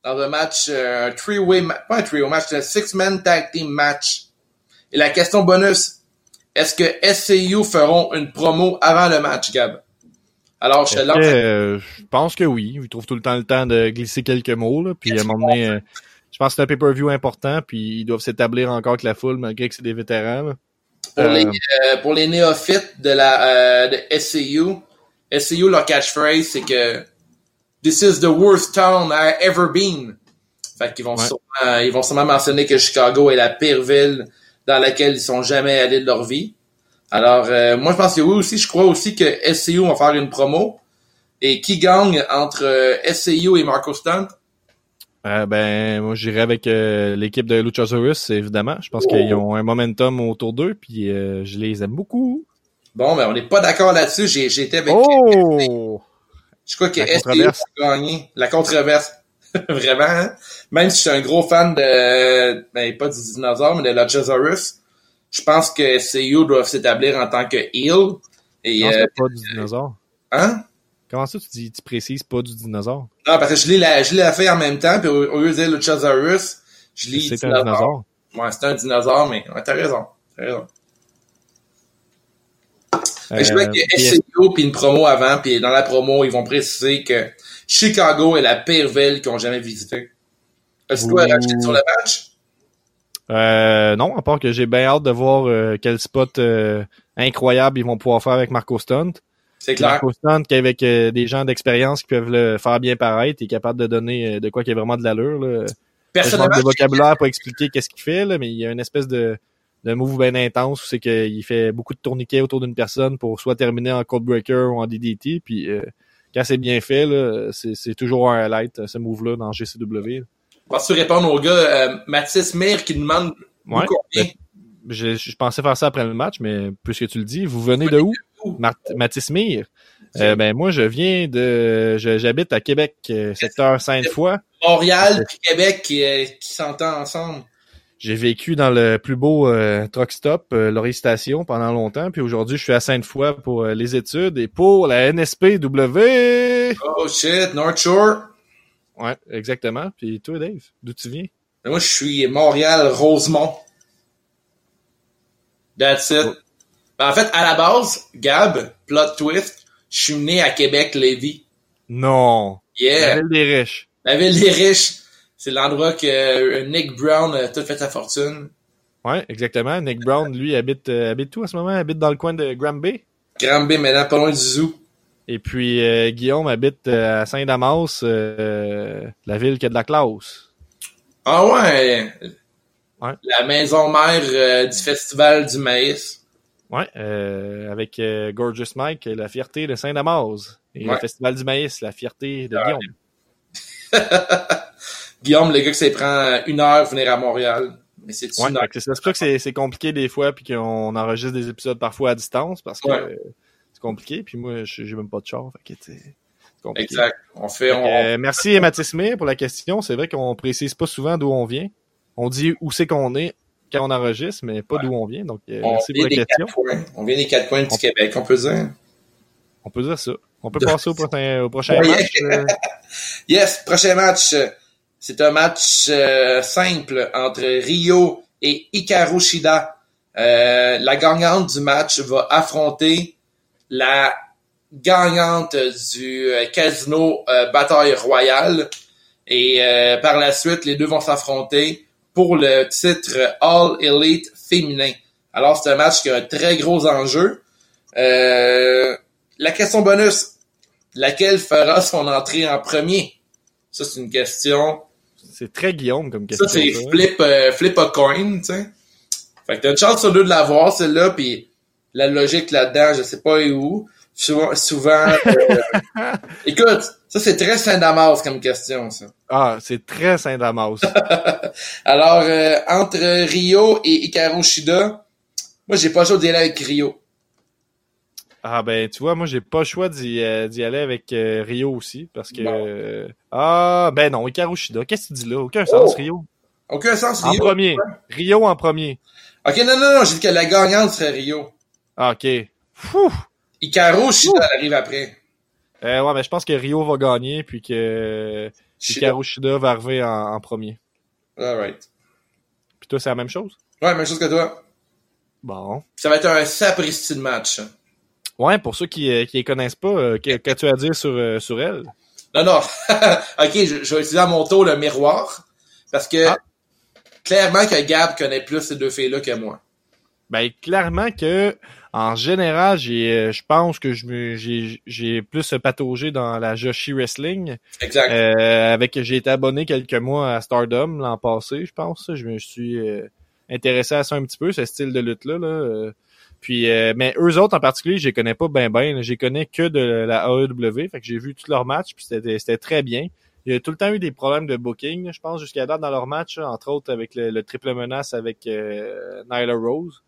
Speaker 1: Dans un match, euh, un three-way, pas un three-way match, c'est un six-man tag team match. Et la question bonus, est-ce que SCU feront une promo avant le match, Gab? Alors, je te lance.
Speaker 2: Euh, je pense que oui. Il trouve tout le temps le temps de glisser quelques mots. Là, puis à un moment donné, euh, je pense que c'est un pay-per-view important. Puis ils doivent s'établir encore avec la foule, malgré que c'est des vétérans. là.
Speaker 1: Pour,
Speaker 2: Euh,
Speaker 1: les, euh, pour les néophytes de la euh, de SCU, SCU, leur catchphrase, c'est que This is the worst town I've ever been. Fait qu'ils vont,
Speaker 2: Ouais.
Speaker 1: sûrement, ils vont sûrement mentionner que Chicago est la pire ville dans laquelle ils sont jamais allés de leur vie. Alors, euh, moi, je pense que oui aussi. Je crois aussi que SCU va faire une promo. Et qui gagne entre euh, SCU et Marco Stunt?
Speaker 2: Euh, ben, moi, j'irai avec euh, l'équipe de Luchasaurus, évidemment. Je pense
Speaker 1: Oh.
Speaker 2: qu'ils ont un momentum autour d'eux, puis euh, je les aime beaucoup.
Speaker 1: Bon, mais on n'est pas d'accord là-dessus. J'ai, été avec...
Speaker 2: Oh!
Speaker 1: Je crois que
Speaker 2: La controverse.
Speaker 1: a gagné. La controverse. [laughs] Vraiment, hein? Même si je suis un gros fan de, ben, pas du dinosaure, mais de Luchasaurus, je pense que SCU doivent s'établir en tant que heel. Et,
Speaker 2: Non,
Speaker 1: euh,
Speaker 2: c'est pas du dinosaure.
Speaker 1: hein?
Speaker 2: Comment ça, tu dis, tu précises pas du dinosaure?
Speaker 1: Non, parce que je l'ai la, je l'ai fait en même temps, puis au, au lieu de dire Luchasaurus, je lis
Speaker 2: C'est un dinosaure.
Speaker 1: Ouais, c'est un dinosaure, mais ouais, t'as raison. T'as raison. Je vois que
Speaker 2: puis-
Speaker 1: SCU puis une promo avant, puis dans la promo, ils vont préciser que Chicago est la pire ville qu'ils ont jamais visitée. Est-ce que tu as sur le match?
Speaker 2: Euh, non, à part que j'ai bien hâte de voir euh, quel spot euh, incroyable ils vont pouvoir faire avec Marco Stunt.
Speaker 1: C'est clair.
Speaker 2: Marco Stunt, qu'avec euh, des gens d'expérience qui peuvent le faire bien paraître, est capable de donner euh, de quoi qui a vraiment de l'allure. là.
Speaker 1: Personnellement,
Speaker 2: de vocabulaire pour expliquer qu'est-ce qu'il fait, là, mais il y a une espèce de, de move bien intense où c'est qu'il fait beaucoup de tourniquets autour d'une personne pour soit terminer en Codebreaker ou en DDT. Puis euh, quand c'est bien fait, là, c'est, c'est toujours un highlight, ce move-là, dans GCW.
Speaker 1: Vas-tu répondre au gars, euh, Mathis Mir qui demande
Speaker 2: Ouais.
Speaker 1: combien?
Speaker 2: Je, je pensais faire ça après le match, mais puisque tu le dis, vous venez de où? Mathis Mir. Euh, ben moi, je viens de... J'habite à Québec, euh, secteur Sainte-Foy.
Speaker 1: Montréal puis Québec qui, euh, qui s'entendent ensemble.
Speaker 2: J'ai vécu dans le plus beau euh, truck stop, euh, Station, pendant longtemps. Puis aujourd'hui, je suis à Sainte-Foy pour euh, les études et pour la NSPW.
Speaker 1: Oh shit, North Shore.
Speaker 2: Ouais, exactement. Puis toi, Dave, d'où tu viens?
Speaker 1: Mais Moi, je suis Montréal, Rosemont. That's it. Ben, en fait, à la base, Gab, plot twist, je suis né à Québec, Lévis.
Speaker 2: Non. La
Speaker 1: Yeah.
Speaker 2: ville des riches.
Speaker 1: La ville des riches. C'est l'endroit que euh, Nick Brown a tout fait sa fortune.
Speaker 2: Ouais, exactement. Nick Brown, lui, habite, euh, habite où en ce moment? Habite dans le coin de Granby?
Speaker 1: Granby, maintenant, pas loin du zoo.
Speaker 2: Et puis euh, Guillaume habite euh, à Saint-Damas, euh, la ville qui a de la classe.
Speaker 1: Ah ouais.
Speaker 2: Ouais.
Speaker 1: La maison mère euh, du Festival du maïs.
Speaker 2: Ouais, euh, avec euh, Gorgeous Mike, la fierté de Saint-Damas. Et
Speaker 1: Ouais.
Speaker 2: le Festival du maïs, la fierté de
Speaker 1: Ouais.
Speaker 2: Guillaume. [laughs]
Speaker 1: Guillaume, le gars que ça prend une heure venir à Montréal. Mais c'est
Speaker 2: Ouais, c'est pour ça que c'est- compliqué des fois, puis qu'on enregistre des épisodes parfois à distance, parce que euh, c'est compliqué. Puis moi, je- j'ai même pas de char, fait que compliqué.
Speaker 1: Exact. On fait,
Speaker 2: Fait que,
Speaker 1: on,
Speaker 2: euh, merci Mathis Mir pour la question. C'est vrai qu'on précise pas souvent d'où on vient. On dit où c'est qu'on est quand on enregistre, mais pas d'où on vient. Donc, euh,
Speaker 1: on
Speaker 2: merci pour
Speaker 1: vient
Speaker 2: la
Speaker 1: des
Speaker 2: question.
Speaker 1: quatre coins. On vient des quatre coins du
Speaker 2: On-
Speaker 1: Québec, on peut dire?
Speaker 2: On peut dire ça. On peut passer au prochain, au prochain
Speaker 1: Oui.
Speaker 2: match. euh, [laughs]
Speaker 1: Yes, prochain match. C'est un match euh, simple entre Rio et Hikaru Shida. Euh, la gagnante du match va affronter la gagnante du casino Bataille Royale. Et par la suite, les deux vont s'affronter pour le titre All Elite féminin. Alors, c'est un match qui a un très gros enjeu. Euh, la question bonus, laquelle fera son entrée en premier? Ça, c'est une question.
Speaker 2: c'est très Guillaume comme question.
Speaker 1: Ça, c'est
Speaker 2: ça.
Speaker 1: flip, euh, flip a coin, tu sais. Fait que t'as une chance sur deux de l'avoir, celle-là, puis la logique là-dedans, je sais pas où. Souvent, souvent euh, [laughs] écoute, ça, c'est très Saint-Damas comme question, ça.
Speaker 2: Ah, c'est très Saint-Damas. [laughs]
Speaker 1: Alors, euh, entre Rio et Hikaru Shida, moi, j'ai pas le choix d'y aller avec Rio.
Speaker 2: ah ben, tu vois, moi, j'ai pas le choix d'y euh, aller avec euh, Rio aussi, parce que... Ah, ben non, Hikaru Shida. Qu'est-ce que tu dis là? Aucun sens,
Speaker 1: Oh.
Speaker 2: Rio.
Speaker 1: Aucun sens,
Speaker 2: En
Speaker 1: Rio.
Speaker 2: premier. Rio en premier.
Speaker 1: Ok, non, non, non, j'ai dit que la gagnante serait Rio.
Speaker 2: Ah, OK. Fou!
Speaker 1: Hikaru Shida arrive après.
Speaker 2: Euh, ouais, mais je pense que Rio va gagner, puis que
Speaker 1: Shida.
Speaker 2: Hikaru Shida va arriver en, en premier.
Speaker 1: Alright.
Speaker 2: Puis toi, c'est la même chose?
Speaker 1: Ouais, même chose que toi.
Speaker 2: Bon.
Speaker 1: Ça va être un sapristi de match.
Speaker 2: Ouais, pour ceux qui ne les connaissent pas, qu'as-tu à dire sur, sur elle?
Speaker 1: Non, non. [laughs] OK, je, je, vais utiliser à mon tour le miroir. Parce que ah. clairement que Gab connaît plus ces deux filles-là que moi.
Speaker 2: Ben, clairement que en général, j'ai, euh, je pense que je j'ai, j'ai plus pataugé dans la Joshi Wrestling.
Speaker 1: Exact.
Speaker 2: Euh, avec, j'ai été abonné quelques mois à Stardom l'an passé, je pense. Je me suis euh, intéressé à ça un petit peu, ce style de lutte-là. Là. Puis, mais eux autres en particulier, je les connais pas bien ben. Je les connais que de la AEW. Fait que j'ai vu tous leurs matchs, puis c'était, c'était très bien. Il y a tout le temps eu des problèmes de booking, je pense, jusqu'à date dans leurs matchs, entre autres avec le, le triple menace avec Nyla Rose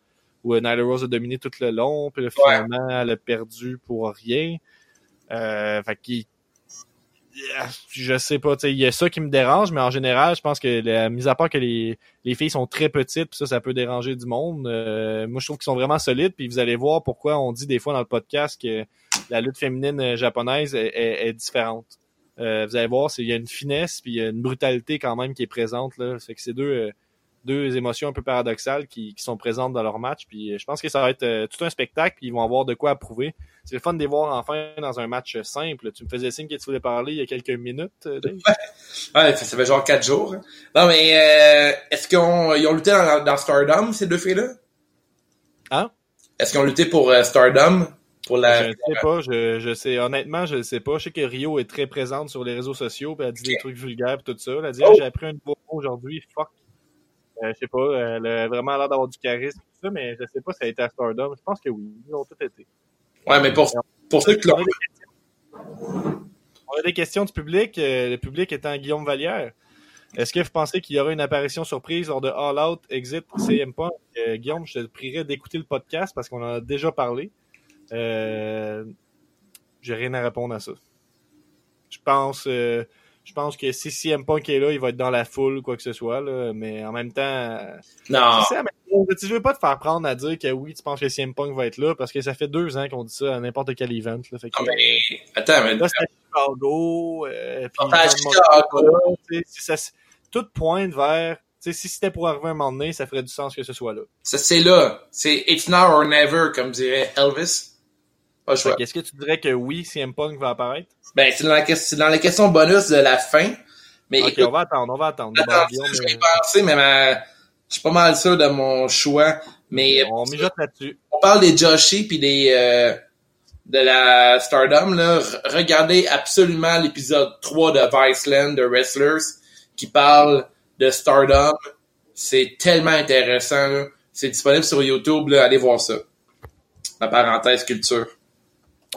Speaker 2: où Nyla Rose a dominé tout le long, puis là, finalement, elle a perdu pour rien. Euh, fait qu'il je sais pas, il y a ça qui me dérange, mais en général, je pense que, la, mis à part que les, les filles sont très petites, puis ça, ça peut déranger du monde. Euh, moi, je trouve qu'ils sont vraiment solides, puis vous allez voir pourquoi on dit des fois dans le podcast que la lutte féminine japonaise est, est, différente. Euh, vous allez voir, il y a une finesse, puis il y a une brutalité quand même qui est présente là. Fait que c'est deux, euh, deux émotions un peu paradoxales qui, qui, sont présentes dans leur match. Puis euh, je pense que ça va être euh, tout un spectacle, puis ils vont avoir de quoi approuver. C'est le fun de les voir enfin dans un match simple. Tu me faisais signe que tu voulais parler il y a quelques minutes, euh, Dave?
Speaker 1: Ouais, ça fait genre quatre jours. Hein. Non, mais est-ce qu'ils ont, lutté dans, Stardom, ces deux filles-là?
Speaker 2: Hein?
Speaker 1: Est-ce qu'ils ont lutté pour Stardom? Pour la...
Speaker 2: Je sais pas, je, je sais, honnêtement, je sais pas. Je sais que Rio est très présente sur les réseaux sociaux, puis elle dit des trucs vulgaires et tout ça. Elle a dit, oh! j'ai appris un nouveau mot aujourd'hui, fuck euh, je sais pas, elle a vraiment l'air d'avoir du charisme, tout ça, mais je sais pas si ça a été à Stardom. Je pense que oui, ils ont tout été.
Speaker 1: Ouais, mais pour, pour ceux qui l'ont.
Speaker 2: On a des questions du public, euh, le public étant Guillaume Vallière. Est-ce que vous pensez qu'il y aura une apparition surprise lors de All Out Exit CM Punk? Euh, Guillaume, je te prierais d'écouter le podcast parce qu'on en a déjà parlé. Euh, J'ai rien à répondre à ça. Je pense je pense que si CM Punk est là, il va être dans la foule ou quoi que ce soit, là, mais en même temps...
Speaker 1: Non!
Speaker 2: Ça, je veux pas te faire prendre à dire que oui, tu penses que CM Punk va être là, parce que ça fait deux ans qu'on dit ça à n'importe quel event. Là, fait que,
Speaker 1: non, mais... Attends, mais...
Speaker 2: Là, c'est à Chicago, euh,
Speaker 1: puis...
Speaker 2: Ça, tout pointe vers... si c'était pour arriver un moment donné, ça ferait du sens que ce soit là.
Speaker 1: Ça, c'est là. C'est It's now or never, comme dirait Elvis.
Speaker 2: Est-ce que tu dirais que oui, CM Punk va apparaître?
Speaker 1: Ben, c'est dans, la, dans les questions bonus de la fin. Mais
Speaker 2: ok, on va attendre, on va attendre.
Speaker 1: Attends, je vais penser, mais ma... je suis pas mal sûr de mon choix. Mais
Speaker 2: on mijote là-dessus.
Speaker 1: On parle des Joshi puis des euh, de la Stardom là. Regardez absolument l'épisode 3 de Viceland de Wrestlers qui parle de Stardom. C'est tellement intéressant. C'est disponible sur YouTube. Là. Allez voir ça. La parenthèse culture.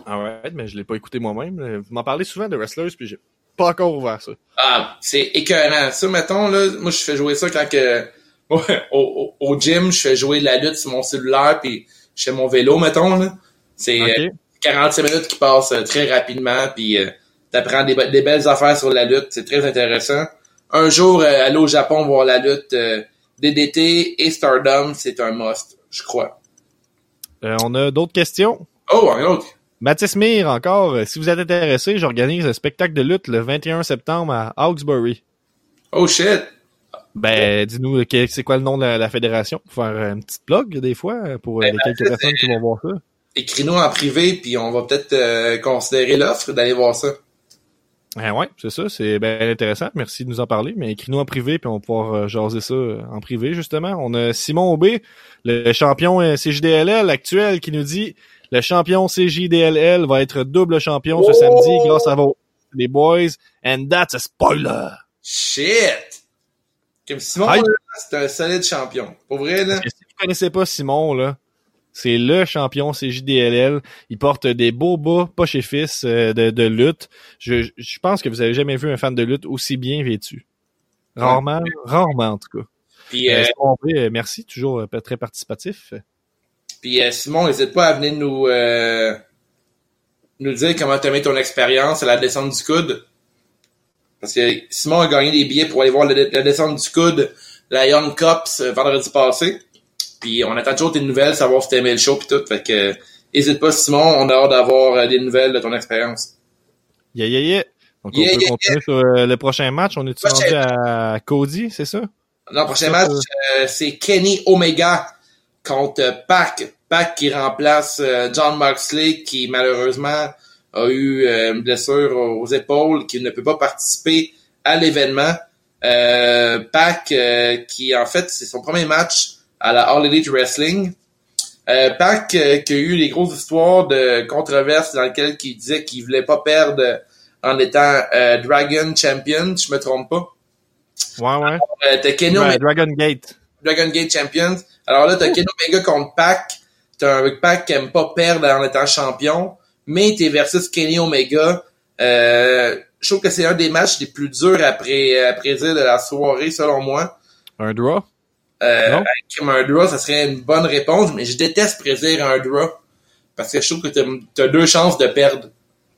Speaker 2: Ah ouais, mais je l'ai pas écouté moi-même. Vous m'en parlez souvent de Wrestlers, puis j'ai pas encore ouvert ça.
Speaker 1: Ah, c'est écœurant. Ça, mettons, là, moi, je fais jouer ça quand que... [laughs] au, au, gym, je fais jouer de la lutte sur mon cellulaire, puis je fais mon vélo, mettons, là. C'est 45 euh, minutes qui passent euh, très rapidement, puis euh, t'apprends des, des, belles affaires sur la lutte. C'est très intéressant. Un jour, aller au Japon voir la lutte DDT et Stardom, c'est un must, je crois.
Speaker 2: on a d'autres questions?
Speaker 1: Oh, un autre.
Speaker 2: Mathis Mir, encore, euh, si vous êtes intéressé, j'organise un spectacle de lutte le 21 septembre à Hawkesbury.
Speaker 1: Oh shit!
Speaker 2: Ben, dis-nous, c'est quoi le nom de la, fédération? Pour faire une petite blog des fois pour euh, ben, les quelques personnes qui vont voir ça?
Speaker 1: Écris-nous en privé, puis on va peut-être euh, considérer l'offre d'aller voir ça.
Speaker 2: Ben ouais, c'est ça, c'est bien intéressant. Merci de nous en parler, mais écris-nous en privé, puis on va pouvoir jaser ça en privé, justement. On a Simon Aubé, le champion CJDLL actuel, qui nous dit le champion CJDLL va être double champion ce samedi grâce à vos les boys. And that's a spoiler.
Speaker 1: Shit! Comme Simon, c'est un solide champion. Pour vrai, là.
Speaker 2: Si vous connaissez pas Simon, là, c'est le champion CJDLL. Il porte des beaux bas, pas chez fils, euh, de, de, lutte. Je, je pense que vous avez jamais vu un fan de lutte aussi bien vêtu. Rarement, rarement en tout cas.
Speaker 1: Puis, euh,
Speaker 2: euh, merci, toujours très participatif.
Speaker 1: Puis euh, Simon, n'hésite pas à venir nous euh, nous dire comment tu as mis ton expérience à la descente du coude. Parce que Simon a gagné des billets pour aller voir la, descente du coude, la Young Cups euh, vendredi passé. Puis on attend toujours tes nouvelles, savoir si t'aimais le show puis tout. Fait que n'hésite pas Simon, on a hâte d'avoir des nouvelles de ton expérience.
Speaker 2: Yeah, yeah, yeah. Donc on peut continuer sur le prochain match. On est rendu à Cody, c'est ça?
Speaker 1: Non, le prochain match, c'est Kenny Omega contre Pac. Pac qui remplace euh, John Moxley qui malheureusement a eu euh, une blessure aux épaules, qui ne peut pas participer à l'événement. Euh, Pac qui en fait c'est son premier match à la All Elite Wrestling. Euh, Pac qui a eu les grosses histoires de controverses dans lesquelles il disait qu'il voulait pas perdre en étant Dragon Champion, je me trompe pas.
Speaker 2: Ouais, ouais.
Speaker 1: Kenny
Speaker 2: Dragon Gate.
Speaker 1: Dragon Gate Champions. Alors là, t'as Kenny Omega contre Pac. T'as un Pac qui aime pas perdre en étant champion. Mais t'es versus Kenny Omega. Euh, je trouve que c'est un des matchs les plus durs à, pré à prédire de la soirée, selon moi.
Speaker 2: Un draw?
Speaker 1: Euh, un draw, ça serait une bonne réponse, mais je déteste prédire un draw. Parce que je trouve que t'as as deux chances de perdre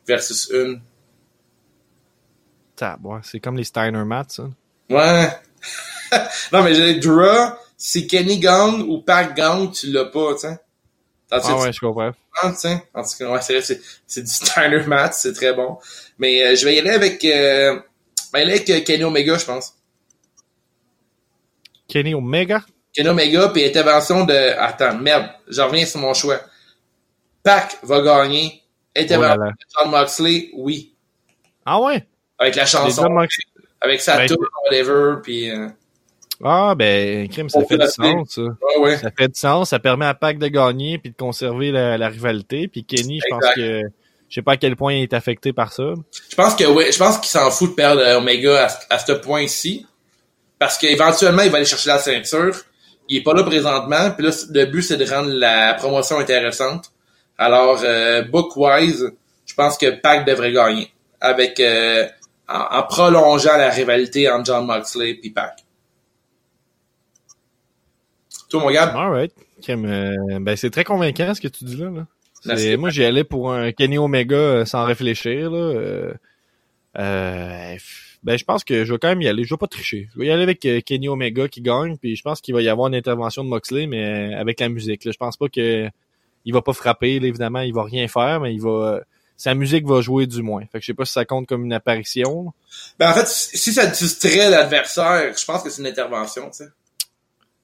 Speaker 1: versus une.
Speaker 2: C'est comme les Steiner Mats, ça.
Speaker 1: Ouais. [laughs] non, mais j'ai draw, si Kenny gagne ou Pac gagne, tu l'as pas, tu sais.
Speaker 2: Ah ouais, je comprends.
Speaker 1: En tout cas, ouais, c'est c'est du Steiner match, c'est très bon. Mais euh, je vais y aller avec, euh, je vais y aller avec euh, Kenny Omega, je pense.
Speaker 2: Kenny Omega?
Speaker 1: Kenny Omega, puis intervention de... Attends, merde, j'en reviens sur mon choix. Pac va gagner. Intervention oh de John Moxley, oui.
Speaker 2: Ah ouais?
Speaker 1: Avec la chanson. Avec sa ben, tour, whatever, puis... Euh,
Speaker 2: ah, ben, crime, ça fait du sens, ça.
Speaker 1: ouais.
Speaker 2: Ça fait du sens. Ça permet à Pac de gagner puis de conserver la, rivalité. Puis Kenny, je pense que, je sais pas à quel point il est affecté par ça.
Speaker 1: Je pense que oui, je pense qu'il s'en fout de perdre Omega à, ce point-ci. Parce qu'éventuellement, il va aller chercher la ceinture. Il est pas là présentement. Puis là, le but, c'est de rendre la promotion intéressante. Alors, euh, book-wise, je pense que Pac devrait gagner. Avec, euh, en, prolongeant la rivalité entre John Moxley et Pac. Toi, mon gars?
Speaker 2: Alright. Euh, ben, c'est très convaincant ce que tu dis là. là. Moi, j'y allais pour un Kenny Omega euh, sans réfléchir. Là. Euh, euh, ben, je pense que je vais quand même y aller. Je vais pas tricher. Je vais y aller avec Kenny Omega qui gagne. Puis je pense qu'il va y avoir une intervention de Moxley, mais avec la musique. Là. Je pense pas que il va pas frapper. évidemment, il va rien faire, mais il va sa musique va jouer du moins. Fait que je sais pas si ça compte comme une apparition.
Speaker 1: Ben en fait, si ça distrait l'adversaire, je pense que c'est une intervention, tu sais.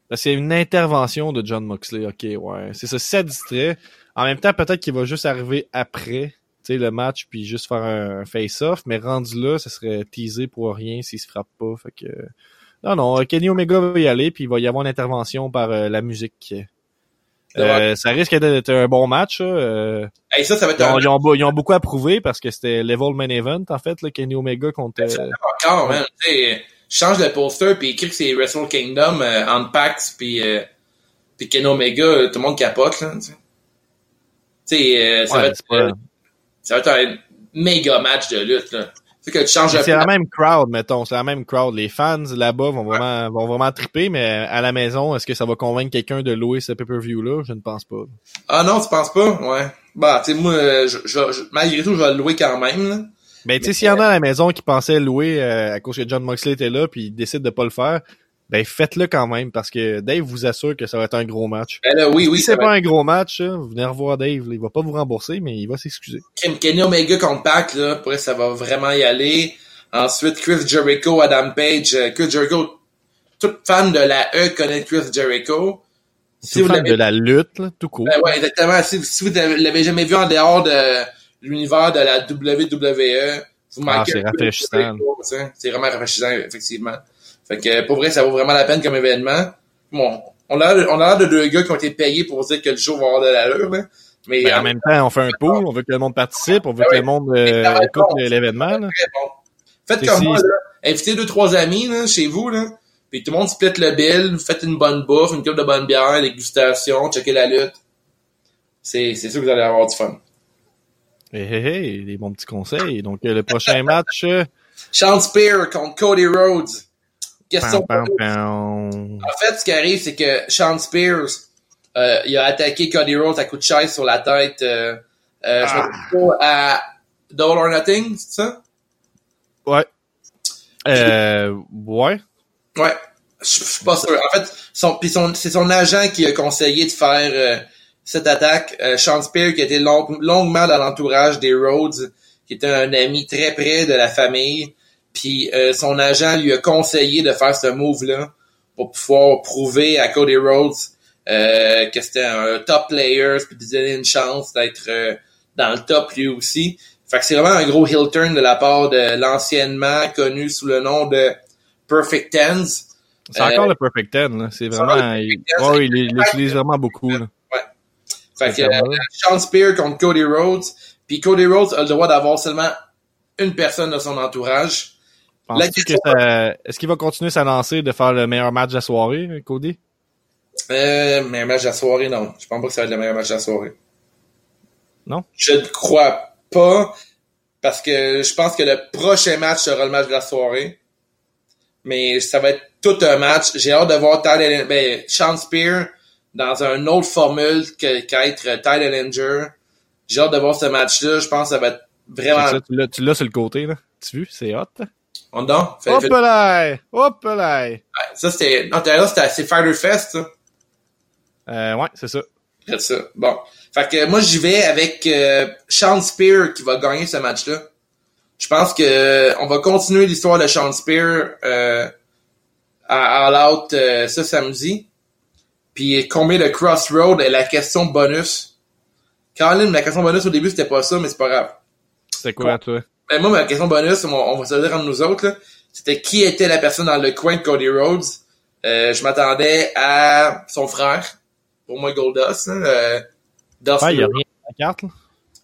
Speaker 2: Ben, c'est une intervention de John Moxley. OK, ouais. C'est ça, ça distrait. En même temps, peut-être qu'il va juste arriver après le match puis juste faire un, face-off, mais rendu là, ça serait teasé pour rien s'il se frappe pas. Fait que. Non, non, Kenny Omega va y aller, puis il va y avoir une intervention par euh, la musique. Euh, ça risque d'être un bon match. Euh,
Speaker 1: ça, ça va être
Speaker 2: ils, ont, ils, ont, beaucoup approuvé parce que c'était level main event en fait, là, Kenny Omega contre.
Speaker 1: Euh, encore, man. Change le poster puis écrit que c'est Wrestle Kingdom euh, Pax puis euh, puis Kenny Omega, tout le monde capote là. Tu sais, ça, va être, ça va être un méga match de lutte là.
Speaker 2: C'est la même crowd, mettons. C'est la même crowd. Les fans là-bas vont vraiment, vont vraiment triper, mais à la maison, est-ce que ça va convaincre quelqu'un de louer ce pay-per-view-là? Je ne pense pas.
Speaker 1: Ah non, tu penses pas? Ouais. Bah, tu sais, moi, je, je, malgré tout, je vais le louer quand même, là.
Speaker 2: Ben, tu sais, s'il y en a à la maison qui pensait louer euh, à cause que John Moxley était là, puis il décide de pas le faire, ben faites-le quand même parce que Dave vous assure que ça va être un gros match.
Speaker 1: Ben oui, oui.
Speaker 2: Si c'est pas un gros match, vous venez revoir Dave. il va pas vous rembourser, mais il va s'excuser.
Speaker 1: Kenny Omega contre Pac, là, pour ça va vraiment y aller. Ensuite, Chris Jericho, Adam Page. Euh, Chris Jericho, tout fan de la E connaît Chris Jericho.
Speaker 2: Si tout fan de la lutte, là, tout court.
Speaker 1: Ben ouais, exactement. Si, si vous l'avez jamais vu en dehors de l'univers de la WWE, vous
Speaker 2: manquez ah, c'est rafraîchissant.
Speaker 1: C'est vraiment rafraîchissant, effectivement. Fait que pour vrai, ça vaut vraiment la peine comme événement. Bon, on a, l'air de deux gars qui ont été payés pour dire que le jour va avoir de l'allure, là.
Speaker 2: Mais ben, en, même temps, on fait un pool, on veut que le monde participe, on veut que le monde euh, écoute l'événement.
Speaker 1: Faites comme moi, là. Invitez deux, trois amis là, chez vous, là. Puis tout le monde split le bill, faites une bonne bouffe, une coupe de bonne bière, dégustation, checker la lutte. C'est, c'est sûr que vous allez avoir du fun.
Speaker 2: Hey, hey, hey, des bons petits conseils. Donc, euh, le prochain [laughs] match... Euh,
Speaker 1: Sean Spear contre Cody Rhodes.
Speaker 2: Question En
Speaker 1: fait, ce qui arrive, c'est que Sean Spears, euh, il a attaqué Cody Rhodes à coup de chaise sur la tête. Euh, euh, ah. Je me à Double or Nothing, c'est ça?
Speaker 2: Ouais. Euh, ouais.
Speaker 1: Ouais. Je suis pas sûr. En fait, son, pis son, c'est son agent qui a conseillé de faire cette attaque. Euh, Sean Spear, qui était long, longuement dans l'entourage des Rhodes, qui était un ami très près de la famille. Puis euh, son agent lui a conseillé de faire ce move-là pour pouvoir prouver à Cody Rhodes euh, que c'était un top player, puis de donner une chance d'être euh, dans le top lui aussi. Fait que c'est vraiment un gros heel turn de la part de l'anciennement connu sous le nom de Perfect Tens.
Speaker 2: C'est encore le Perfect Ten, là. C'est vraiment, il, oh, il l'utilise vraiment beaucoup, là.
Speaker 1: Fait que euh, Sean Spear contre Cody Rhodes. Puis Cody Rhodes a le droit d'avoir seulement une personne de son entourage.
Speaker 2: Est-ce qu'il va continuer sa lancée de faire le meilleur match de la soirée, Cody?
Speaker 1: Euh, meilleur match de la soirée, non. Je pense pas que ça va être le meilleur match de la soirée.
Speaker 2: Non?
Speaker 1: Je ne crois pas. Parce que je pense que le prochain match sera le match de la soirée. Mais ça va être tout un match. J'ai hâte de voir Tyler, ben, Sean Spear dans une autre formule qu'être Tyler Ellinger. J'ai hâte de voir ce match-là. Je pense que ça va être vraiment... Ça,
Speaker 2: tu l'as sur le côté, là. Tu vu? C'est hot.
Speaker 1: On donne?
Speaker 2: Hop là! Hop là!
Speaker 1: Ça, c'était... Non, c'était c'est Fighter Fest, ça.
Speaker 2: Euh, ouais, c'est ça.
Speaker 1: C'est ça. Bon. Fait que moi, j'y vais avec euh, Sean Spear qui va gagner ce match-là. Je pense que euh, on va continuer l'histoire de Sean Spear euh, à All Out ce samedi. Puis combien de Crossroad est la question bonus? Caroline, la question bonus au début, c'était pas ça, mais c'est pas grave.
Speaker 2: C'est quoi, toi?
Speaker 1: Ben, moi, ma question bonus, on, va se dire entre nous autres, c'était qui était la personne dans le coin de Cody Rhodes? Euh, je m'attendais à son frère, pour moi Goldust. Hein, euh,
Speaker 2: ah, il y a rien sur la carte. Là.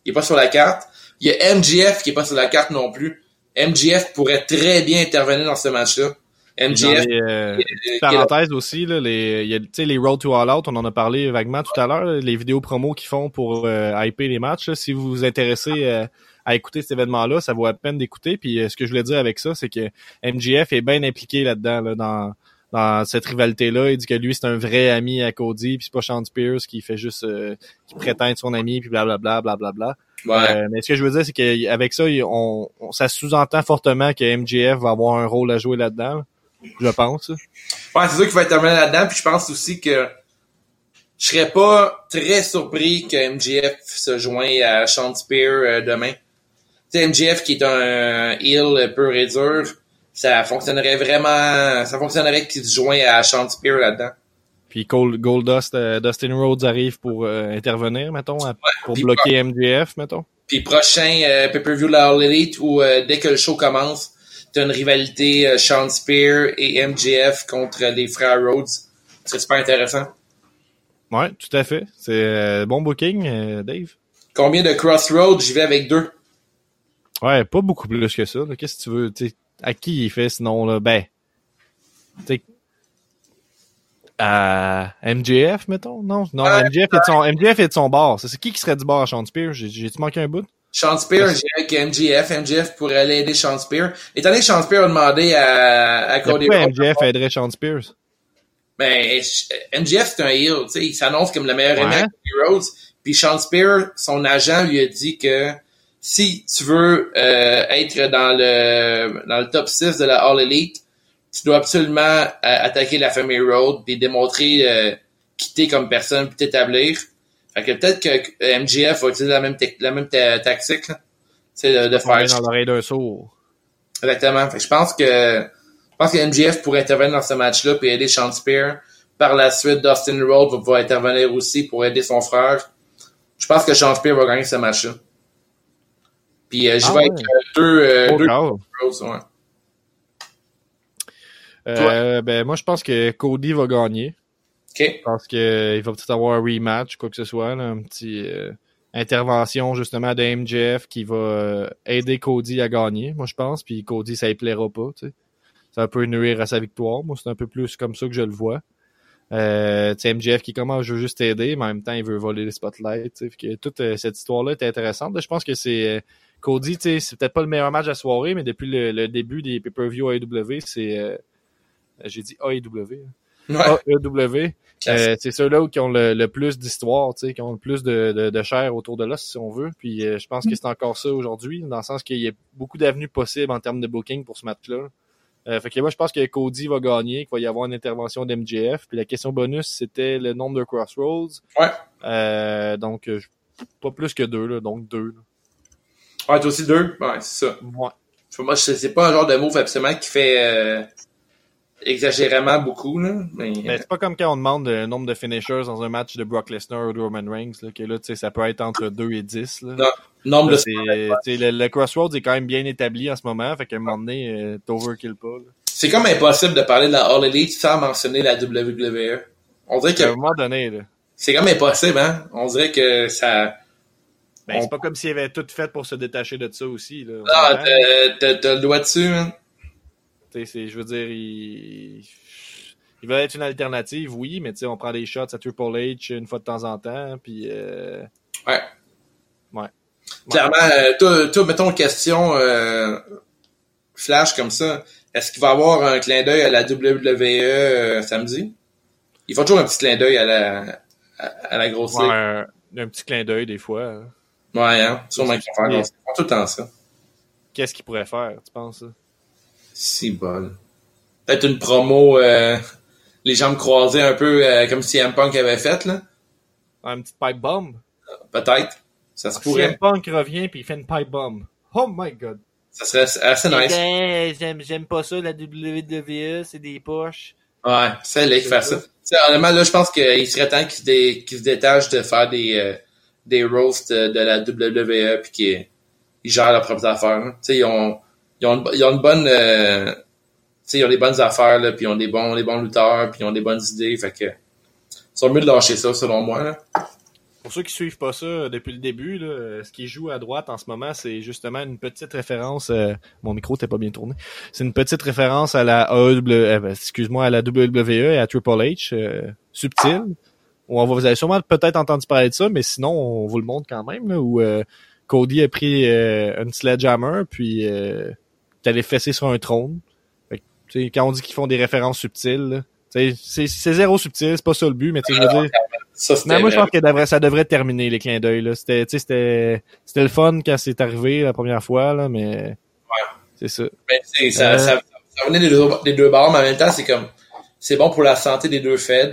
Speaker 1: Il est pas sur la carte. Il y a MGF qui est pas sur la carte non plus. MGF pourrait très bien intervenir dans ce match-là.
Speaker 2: MGF. Euh, parenthèse aussi, là, les, y a, les Road to All Out, on en a parlé vaguement tout à l'heure, les vidéos promos qu'ils font pour euh, hyper les matchs. si vous vous intéressez euh, à écouter cet événement-là, ça vaut la peine d'écouter. Puis euh, ce que je voulais dire avec ça, c'est que MGF est bien impliqué là-dedans, là, dans, dans cette rivalité-là. Il dit que lui, c'est un vrai ami à Cody, puis c'est pas Sean Spears qui fait juste qui prétend être son ami, puis blablabla, blablabla. Ouais. mais ce que je veux dire, c'est qu'avec ça, on, ça sous-entend fortement que MGF va avoir un rôle à jouer là-dedans je pense.
Speaker 1: Ouais, c'est sûr qu'il va intervenir là-dedans, puis je pense aussi que je serais pas très surpris que MGF se joigne à Sean Spear euh, demain. Tu MGF qui est un heel pur et dur, ça fonctionnerait vraiment, ça fonctionnerait qu'il se joigne à Sean Spear là-dedans.
Speaker 2: Puis Goldust, euh, Dustin Rhodes arrive pour euh, intervenir, mettons, pour bloquer MGF, mettons.
Speaker 1: Puis prochain pay-per-view la All Elite où dès que le show commence, t'as une rivalité euh, Sean Spear et MJF contre les frères Rhodes. C'est super intéressant.
Speaker 2: Ouais, tout à fait. C'est euh, bon booking, euh, Dave.
Speaker 1: Combien de Crossroads? J'y vais avec deux?
Speaker 2: Ouais, pas beaucoup plus que ça. Qu'est-ce que tu veux? T'sais, à qui il fait sinon? Là? Ben, t'sais, à MJF, mettons? Non, non MJF, est de son, MJF est de son bar. C'est qui qui serait du bar à Sean Spear? J'ai-tu manqué un bout?
Speaker 1: Sean Spear, j'ai avec MGF. MGF pourrait aller aider Sean Spear. Étant donné que Sean Spear a demandé à, à Cody
Speaker 2: Pourquoi MGF aiderait Sean Spears?
Speaker 1: Ben, MGF, c'est un heel, tu sais. Il s'annonce comme le meilleur ouais. de Cody Rhodes. Puis Sean Spear, son agent lui a dit que si tu veux euh, être dans le dans le top 6 de la All Elite, tu dois absolument euh, attaquer la famille Road et démontrer euh, quitter comme personne puis t'établir. Fait que peut-être que MGF va utiliser la même, la même tactique, là. de, de faire.
Speaker 2: dans l'oreille d'un sourd.
Speaker 1: Exactement. Fait que je pense que, je pense que MGF pourrait intervenir dans ce match-là puis aider Sean Spear. Par la suite, Dustin Rhodes va pouvoir intervenir aussi pour aider son frère. Je pense que Sean Spear va gagner ce match-là. Puis euh, je ah vais avec euh, deux, euh, deux Rhodes, ouais.
Speaker 2: Euh, ben, moi, je pense que Cody va gagner.
Speaker 1: Okay.
Speaker 2: Parce que il va peut-être avoir un rematch, quoi que ce soit, là, un petit euh, intervention justement de MJF qui va euh, aider Cody à gagner, moi je pense, puis Cody ça ne plaira pas, tu sais. Ça peut nuire à sa victoire. Moi, c'est un peu plus comme ça que je le vois. Euh, MJF qui commence, je veux juste t'aider, mais en même temps, il veut voler les spotlights. Toute euh, cette histoire-là est intéressante. Je pense que c'est Cody, c'est peut-être pas le meilleur match de la soirée, mais depuis le, début des pay-per-view AEW, c'est j'ai dit AEW. AEW. Euh, c'est ceux-là qui ont le, plus d'histoire, qui ont le plus de, de, de, chair autour de l'os, si on veut. Puis euh, je pense que c'est encore ça aujourd'hui, dans le sens qu'il y a beaucoup d'avenues possibles en termes de booking pour ce match-là. Euh, fait que moi, je pense que Cody va gagner, qu'il va y avoir une intervention d'MGF. Puis la question bonus, c'était le nombre de crossroads.
Speaker 1: Ouais.
Speaker 2: Euh, donc, pas plus que deux, là, donc deux.
Speaker 1: Ouais, toi aussi deux? Ouais, c'est ça.
Speaker 2: Ouais.
Speaker 1: Moi, c'est pas un genre de move absolument qui fait exagérément beaucoup, là. Mais,
Speaker 2: Mais c'est pas comme quand on demande le nombre de finishers dans un match de Brock Lesnar ou de Roman Reigns, là, que là, tu sais, ça peut être entre 2 et 10. Là.
Speaker 1: Non, nombre
Speaker 2: Là,
Speaker 1: de...
Speaker 2: le, le Crossroads est quand même bien établi en ce moment, fait qu'à un moment donné, euh, t'overkill pas.
Speaker 1: C'est comme impossible de parler de la All Elite sans mentionner la WWE. On dirait que
Speaker 2: À un moment donné,
Speaker 1: c'est comme impossible, hein. On dirait que ça...
Speaker 2: Ben,
Speaker 1: On-
Speaker 2: c'est pas comme s'il avait tout fait pour se détacher de ça aussi. Là.
Speaker 1: Ah, t'as le doigt dessus, hein.
Speaker 2: Je veux dire, il... il va être une alternative, oui, mais tu sais, on prend des shots à Triple H une fois de temps en temps, puis euh,
Speaker 1: Ouais.
Speaker 2: Ouais.
Speaker 1: Clairement, euh, toi, toi, mettons question euh, flash comme ça. Est-ce qu'il va avoir un clin d'œil à la WWE samedi? Il faut toujours un petit clin d'œil à la, à, à la grosse
Speaker 2: ouais, un, un petit clin d'œil des fois. hein.
Speaker 1: Ouais, hein? Sûrement qu'ils font tout le temps ça.
Speaker 2: Qu'est-ce qu'il pourrait faire, tu penses?
Speaker 1: Si bol. Peut-être une promo, euh, les jambes croisées un peu euh, comme CM Punk avait fait, là.
Speaker 2: Un petit pipe bomb?
Speaker 1: Peut-être. Ça se pourrait.
Speaker 2: CM Punk revient puis il fait une pipe bomb. Oh my god.
Speaker 1: Ça serait assez nice.
Speaker 2: J'aime, j'aime pas ça, la WWE, c'est des poches.
Speaker 1: Ouais, c'est là qui fait ça. Honnêtement, là, je pense qu'il serait temps qu'ils se, dé- qu'ils se détachent de faire des, euh, des roasts de, de la WWE puis qu'ils ils gèrent leurs propres affaires. hein. Tu sais, ils ont, ils ont, ils ont une bonne... euh, ils ont des bonnes affaires, là, puis ils ont des bons, des bons lutteurs, puis ils ont des bonnes idées, fait que... Sont mieux de lâcher ça, selon moi, là.
Speaker 2: Pour ceux qui suivent pas ça depuis le début, là, euh, ce qui joue à droite en ce moment, c'est justement une petite référence. euh, mon micro t'es pas bien tourné. C'est une petite référence à la euh, ben, excuse-moi, à la WWE et à Triple H, euh, subtile. On va, vous avez sûrement peut-être entendu parler de ça, mais sinon on vous le montre quand même. Là, où euh, Cody a pris euh, une sledgehammer, puis est allé fesser sur un trône. Fait que, tu sais, quand on dit qu'ils font des références subtiles, c'est zéro subtil, c'est pas ça le but, mais tu veux dire.
Speaker 1: Ça,
Speaker 2: Mais moi, je pense que devrait- ça devrait terminer, les clins d'œil. là. C'était, le fun quand c'est arrivé la première fois, là, mais c'est ça.
Speaker 1: Ben, ça,
Speaker 2: Euh.
Speaker 1: ça, ça venait des deux, des deux mais en même temps, c'est comme... C'est bon pour la santé des deux feds.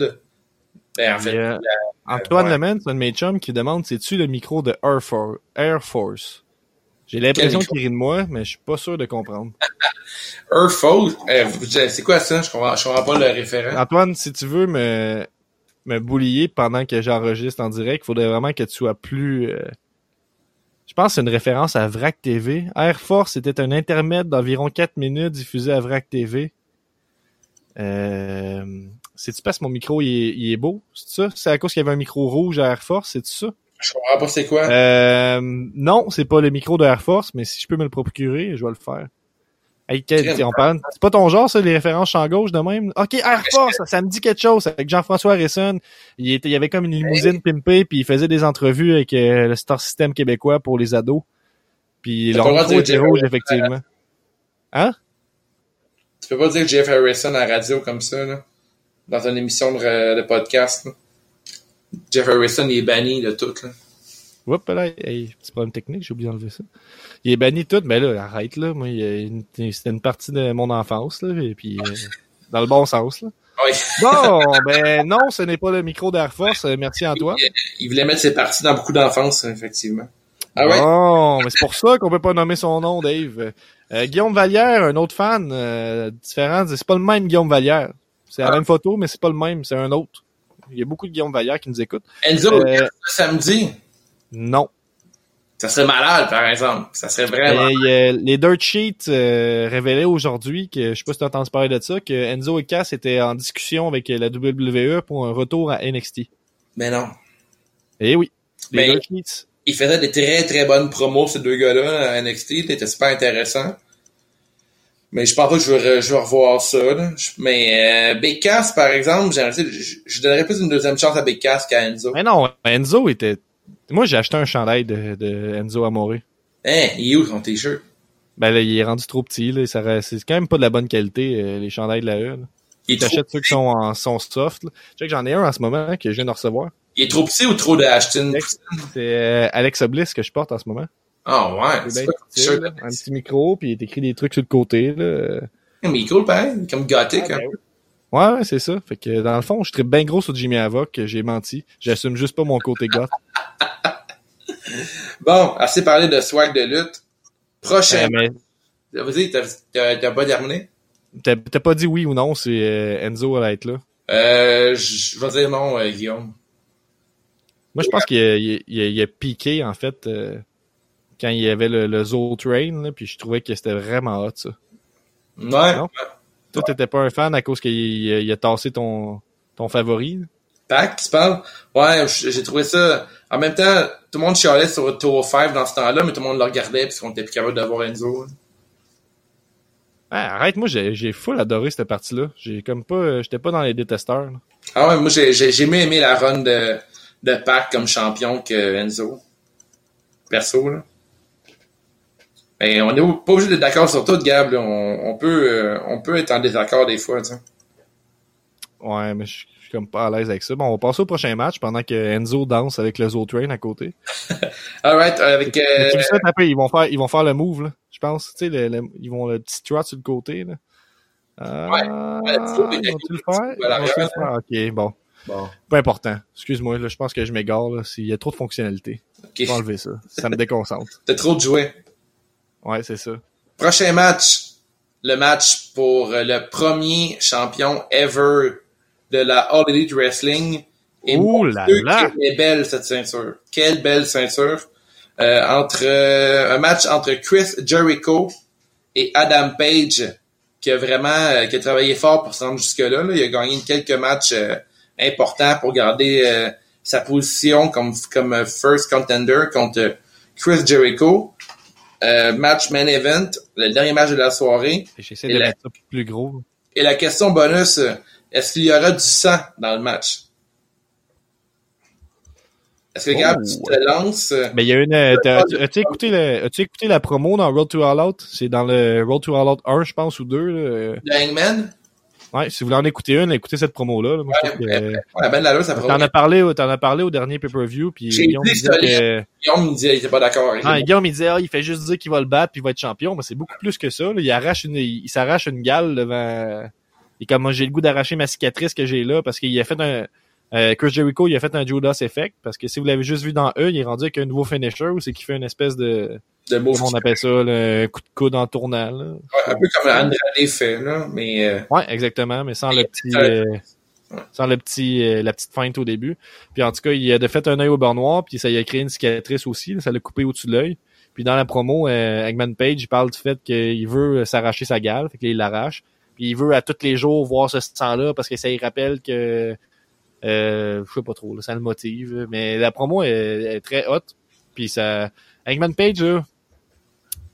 Speaker 1: Ben, en fait,
Speaker 2: euh,
Speaker 1: la-
Speaker 2: Antoine
Speaker 1: ouais.
Speaker 2: Lemon, c'est un de mes chums qui demande c'est-tu le micro de Air, For- Air Force? J'ai l'impression qu'il rit de moi, mais je suis pas sûr de comprendre. [laughs]
Speaker 1: Earth Foes, euh, c'est quoi ça? Je comprends, je comprends pas le référent.
Speaker 2: Antoine, si tu veux me, me boulier pendant que j'enregistre en direct, il faudrait vraiment que tu sois plus. euh, Je pense que c'est une référence à VRAC TV. Air Force était un intermède d'environ 4 minutes diffusé à VRAC TV. Euh... C'est-tu parce que mon micro il est, il est beau? C'est ça? C'est à cause qu'il y avait un micro rouge à Air Force, c'est ça?
Speaker 1: Je comprends pas c'est quoi.
Speaker 2: Euh, non, c'est pas le micro de Air Force, mais si je peux me le procurer, je vais le faire. Hey, quel-
Speaker 1: Crème.
Speaker 2: on parle, c'est pas ton genre, ça, les références champ gauche de même? Ok, Air Force, ça, ça me dit quelque chose. Avec Jean-François Harrison, il, était, il y avait comme une limousine pimpée, puis il faisait des entrevues avec euh, le Star System québécois pour les ados. Puis leur micro était rouge, effectivement. Hein?
Speaker 1: Tu peux pas dire Jeff Harrison à la radio comme ça, là. Dans une émission de, de podcast, là. Jeff Harrison, il est banni de tout, là.
Speaker 2: Oups, là, hey, petit problème technique, j'ai oublié d'enlever ça. Il est banni tout, mais là, arrête, là. Moi, c'était une partie de mon enfance, là, et puis euh, [laughs] dans le bon sens, là.
Speaker 1: Oui.
Speaker 2: Bon, ben non, ce n'est pas le micro d'Air Force. Euh, Merci Antoine.
Speaker 1: Il, il voulait mettre ses parties dans beaucoup d'enfance, effectivement. Ah ouais?
Speaker 2: Bon, mais c'est pour ça qu'on peut pas nommer son nom, Dave. Euh, Guillaume Vallière, un autre fan euh, différent, c'est pas le même Guillaume Vallière. C'est la
Speaker 1: Ah.
Speaker 2: même photo, mais c'est pas le même, c'est un autre. Il y a beaucoup de Guillaume Vallière qui nous écoutent.
Speaker 1: Enzo,
Speaker 2: Euh,
Speaker 1: samedi?
Speaker 2: Non.
Speaker 1: Ça serait malade, par exemple. Ça serait vraiment...
Speaker 2: Euh, les dirt sheets euh, révélaient aujourd'hui que je sais pas si tu as entendu parler de ça, que Enzo et Cass étaient en discussion avec la WWE pour un retour à NXT.
Speaker 1: Mais non.
Speaker 2: Eh oui. Les
Speaker 1: Ben,
Speaker 2: dirt sheets.
Speaker 1: Ils faisaient des très très bonnes promos, ces deux gars-là, à NXT. C'était super intéressant. Mais je pense pas que je vais, re- je vais revoir ça. Là. Je- Mais euh, par exemple, je, je donnerais plus une deuxième chance à Big Cass qu'à Enzo.
Speaker 2: Mais non, Enzo était. Moi, j'ai acheté un chandail de, de Enzo Amore.
Speaker 1: Hein, il est où son t-shirt?
Speaker 2: Ben là, il est rendu trop petit, là. C'est quand même pas de la bonne qualité, euh, les chandails de la E.
Speaker 1: Il
Speaker 2: T'achètes ceux qui sont en sont soft. Là. Je sais que j'en ai un en ce moment que je viens de recevoir.
Speaker 1: il est trop petit ou trop de Ashton?
Speaker 2: Alex- C'est euh, Alexa Bliss que je porte en ce moment.
Speaker 1: Ah ouais,
Speaker 2: C'est
Speaker 1: t-shirt.
Speaker 2: là. Un petit micro, puis il est écrit des trucs sur le côté. Là.
Speaker 1: Mais il est cool pareil, comme gothique.
Speaker 2: Ah,
Speaker 1: hein.
Speaker 2: ben Ouais, ouais, c'est ça. Fait que dans le fond, je tripe bien gros sur Jimmy Havoc, j'ai menti. J'assume juste pas mon côté goth. [laughs]
Speaker 1: Bon, assez parlé de swag de lutte. Prochain.
Speaker 2: Euh, mais
Speaker 1: Vas-y, t'as- pas terminé?
Speaker 2: T'as pas dit oui ou non si euh, Enzo allait être là?
Speaker 1: Euh, je vais dire non, euh, Guillaume.
Speaker 2: Moi, je pense qu'il a, il a- il a piqué, en fait, euh, quand il y avait le, le Train, là, puis je trouvais que c'était vraiment hot, ça.
Speaker 1: Ouais.
Speaker 2: Non? Toi, t'étais pas un fan à cause qu'il il a, tassé ton, ton favori?
Speaker 1: Pac qui se parle. Ouais, j'ai trouvé ça. En même temps, tout le monde chialait sur Tour 5 dans ce temps-là, mais tout le monde le regardait parce qu'on était plus capable de voir Enzo.
Speaker 2: Ah, arrête, moi, j'ai j'ai full adoré cette partie-là. J'ai comme pas, euh, j'étais pas dans les détesteurs. là.
Speaker 1: Ah ouais, moi j'ai mieux aimé la run de, de Pac comme champion que Enzo. Perso, là. Mais on est pas obligé d'être d'accord sur tout, Gab. là. On, on peut euh, on peut être en désaccord des fois.
Speaker 2: Ouais, mais je suis comme pas à l'aise avec ça. Bon, on va passer au prochain match pendant que Enzo danse avec le Zo Train à côté. [laughs]
Speaker 1: Alright, avec euh,
Speaker 2: tu sais, tapé, ils vont faire, ils vont faire le move, là. Je pense, tu sais, le, le- ils vont le petit trot sur le côté, là. Ah,
Speaker 1: Ouais.
Speaker 2: Ils vont-tu le faire? Ils le? Ok, bon.
Speaker 1: bon,
Speaker 2: Pas important. Excuse-moi, je pense que je m'égare. S'il y a trop de fonctionnalités.
Speaker 1: ok.
Speaker 2: Je vais enlever ça. Ça me déconcentre.
Speaker 1: T'as trop de jouets.
Speaker 2: Ouais, c'est ça.
Speaker 1: Prochain match, le match pour euh, le premier champion ever de la All Elite Wrestling. Et
Speaker 2: Ouh là
Speaker 1: Dieu,
Speaker 2: là!
Speaker 1: Quelle est belle cette ceinture. Quelle belle ceinture. Euh, entre euh, un match entre Chris Jericho et Adam Page qui a vraiment euh, qui a travaillé fort pour se rendre jusque-là. là. Il a gagné quelques matchs importants pour garder sa position comme, comme first contender contre Chris Jericho. Euh, match main event, le dernier match de la soirée.
Speaker 2: J'essaie
Speaker 1: Et
Speaker 2: de
Speaker 1: la-
Speaker 2: mettre ça plus gros.
Speaker 1: Et la question bonus, euh, est-ce qu'il y aura du sang dans le match? Est-ce que, Gab,
Speaker 2: Oh.
Speaker 1: tu te lances? euh,
Speaker 2: Mais il y a une, as-tu écouté le, la promo dans Road to All Out? C'est dans le Road to All Out 1, je pense, ou 2, là.
Speaker 1: De Hangman?
Speaker 2: Ouais, si vous voulez en écouter une, écoutez cette promo-là, là. Moi, je trouve que,
Speaker 1: Ouais, ben là, ça
Speaker 2: T'en as parlé, au- t'en as parlé au dernier pay-per-view, puis Guillaume
Speaker 1: dit
Speaker 2: me disait
Speaker 1: solide.
Speaker 2: que,
Speaker 1: Guillaume me disait qu'il était pas d'accord
Speaker 2: ah. Guillaume, il disait, ah, il fait juste dire qu'il va le battre puis il va être champion, mais c'est beaucoup plus que ça, là. Il arrache une, il, il s'arrache une gale devant, et comme moi, j'ai le goût d'arracher ma cicatrice que j'ai là, parce qu'il a fait un, euh, Chris Jericho, il a fait un Judas Effect, parce que si vous l'avez juste vu dans eux, il est rendu avec un nouveau finisher, ou c'est qu'il fait une espèce de,
Speaker 1: De beau
Speaker 2: comment on appelle ça, le coup de coude en tournant, là.
Speaker 1: Un peu comme Andrade fait, là, mais euh,
Speaker 2: Ouais, exactement, mais sans le petit,
Speaker 1: Ouais.
Speaker 2: euh, sans le petit, euh, la petite feinte au début. Puis en tout cas, il a de fait un œil au beurre noir, puis ça lui a créé une cicatrice aussi, là, ça l'a coupé au-dessus de l'œil. Puis dans la promo, euh, Eggman Page il parle du fait qu'il veut s'arracher sa gale, fait qu'il l'arrache. Puis il veut à tous les jours voir ce sang-là parce que ça lui rappelle que, euh, je sais pas trop, là, ça le motive. Mais la promo est, est très hot. Puis ça, Eggman Page, là,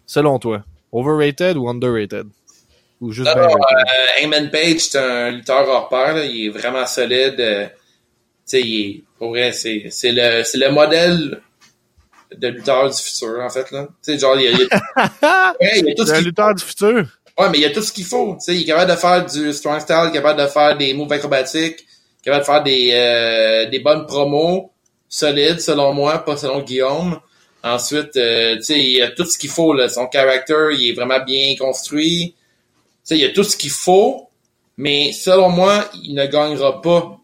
Speaker 2: selon toi, overrated ou underrated? Ou juste
Speaker 1: Non, non,
Speaker 2: rated?
Speaker 1: euh, Hangman Page, c'est un lutteur hors pair, là. il est vraiment solide. euh, tu sais, pour vrai, c'est, c'est le, c'est le modèle de lutteur du futur, en fait, là. Tu sais, genre, il y a, il y a- [laughs] ouais, il y a tout ce qu'il
Speaker 2: lutteur du futur.
Speaker 1: Ouais, mais il y a tout ce qu'il faut. Tu sais, il est capable de faire du strong style, il est capable de faire des moves acrobatiques, capable de faire des, euh, des bonnes promos solides, selon moi, pas selon Guillaume. Ensuite, euh, tu sais, il a tout ce qu'il faut, là. Son caractère, il est vraiment bien construit. Tu sais, il a tout ce qu'il faut, mais selon moi, il ne gagnera pas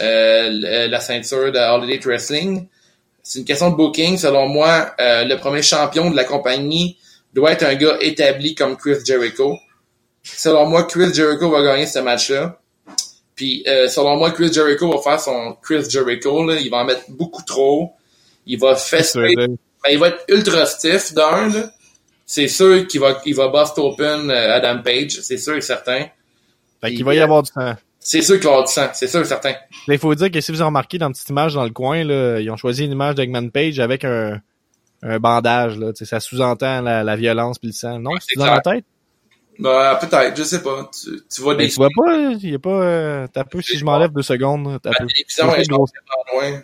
Speaker 1: euh, la ceinture de Elite Wrestling. C'est une question de booking. Selon moi, euh, le premier champion de la compagnie doit être un gars établi comme Chris Jericho. Selon moi, Chris Jericho va gagner ce match-là. Puis, euh, selon moi, Chris Jericho va faire son Chris Jericho. Là. Il va en mettre beaucoup trop. Il va fester. Ben, il va être ultra stiff d'un. C'est sûr qu'il va, il va bust open euh, Adam Page. C'est sûr et certain.
Speaker 2: Fait qu'il va y avoir du sang.
Speaker 1: C'est sûr qu'il va y avoir du sang. C'est sûr et certain.
Speaker 2: Mais il faut dire que si vous avez remarqué dans une petite image dans le coin, là, ils ont choisi une image d'Eggman Page avec un, un bandage. Là, ça sous-entend la, la violence puis le sang. Non, c'est
Speaker 1: c'est
Speaker 2: dans la tête?
Speaker 1: Bah, peut-être, je sais pas. Tu, tu vois
Speaker 2: Mais
Speaker 1: des
Speaker 2: tu vois pas, il y a pas. Euh, t'as peu si je m'enlève deux secondes. T'as
Speaker 1: la
Speaker 2: peu.
Speaker 1: télévision
Speaker 2: gros.
Speaker 1: vraiment loin.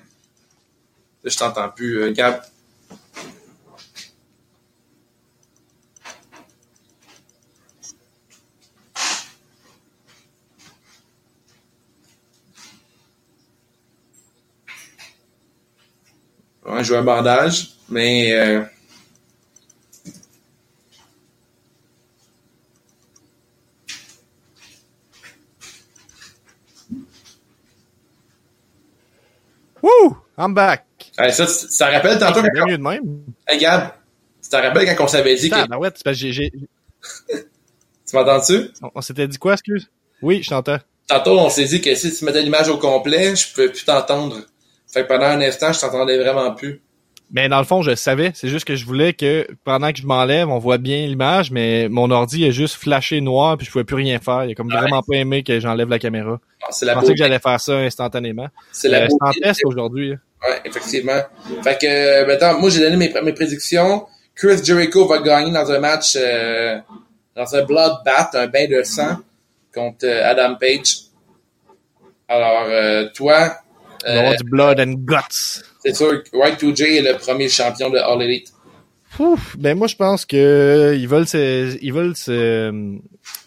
Speaker 1: Là, je t'entends plus. Euh, Gab, Ouais, je veux un bandage, mais euh,
Speaker 2: I'm back!
Speaker 1: ça, ça rappelle tantôt
Speaker 2: C'est mieux de même.
Speaker 1: Hey, Gab, tu te rappelles quand on s'avait dit que
Speaker 2: ben ouais, c'est parce que j'ai- j'ai-
Speaker 1: tu [laughs] Tu m'entends-tu?
Speaker 2: On, on s'était dit quoi, excuse? Oui, je t'entends.
Speaker 1: Tantôt, on s'est dit que si tu mettais l'image au complet, je pouvais plus t'entendre. Fait que pendant un instant, je t'entendais vraiment plus.
Speaker 2: Mais dans le fond, je savais. C'est juste que je voulais que pendant que je m'enlève, on voit bien l'image, mais mon ordi est juste flashé noir puis je pouvais plus rien faire. Il a comme
Speaker 1: Ouais.
Speaker 2: vraiment pas aimé que j'enlève la caméra.
Speaker 1: Ah, C'est
Speaker 2: Je
Speaker 1: la
Speaker 2: pensais
Speaker 1: beauté.
Speaker 2: que j'allais faire ça instantanément.
Speaker 1: C'est la
Speaker 2: Euh, c'est en
Speaker 1: beauté.
Speaker 2: test aujourd'hui.
Speaker 1: Ouais, effectivement. Fait que, euh, maintenant, moi, j'ai donné mes, mes prédictions. Chris Jericho va gagner dans un match, euh, dans un bloodbath, un bain de sang, contre euh, Adam Page. Alors, euh, toi,
Speaker 2: On va
Speaker 1: euh,
Speaker 2: avoir du blood and guts.
Speaker 1: c'est sûr que Y2J est le premier champion de All Elite.
Speaker 2: Ouf, ben moi je pense que ils veulent se, ils veulent se,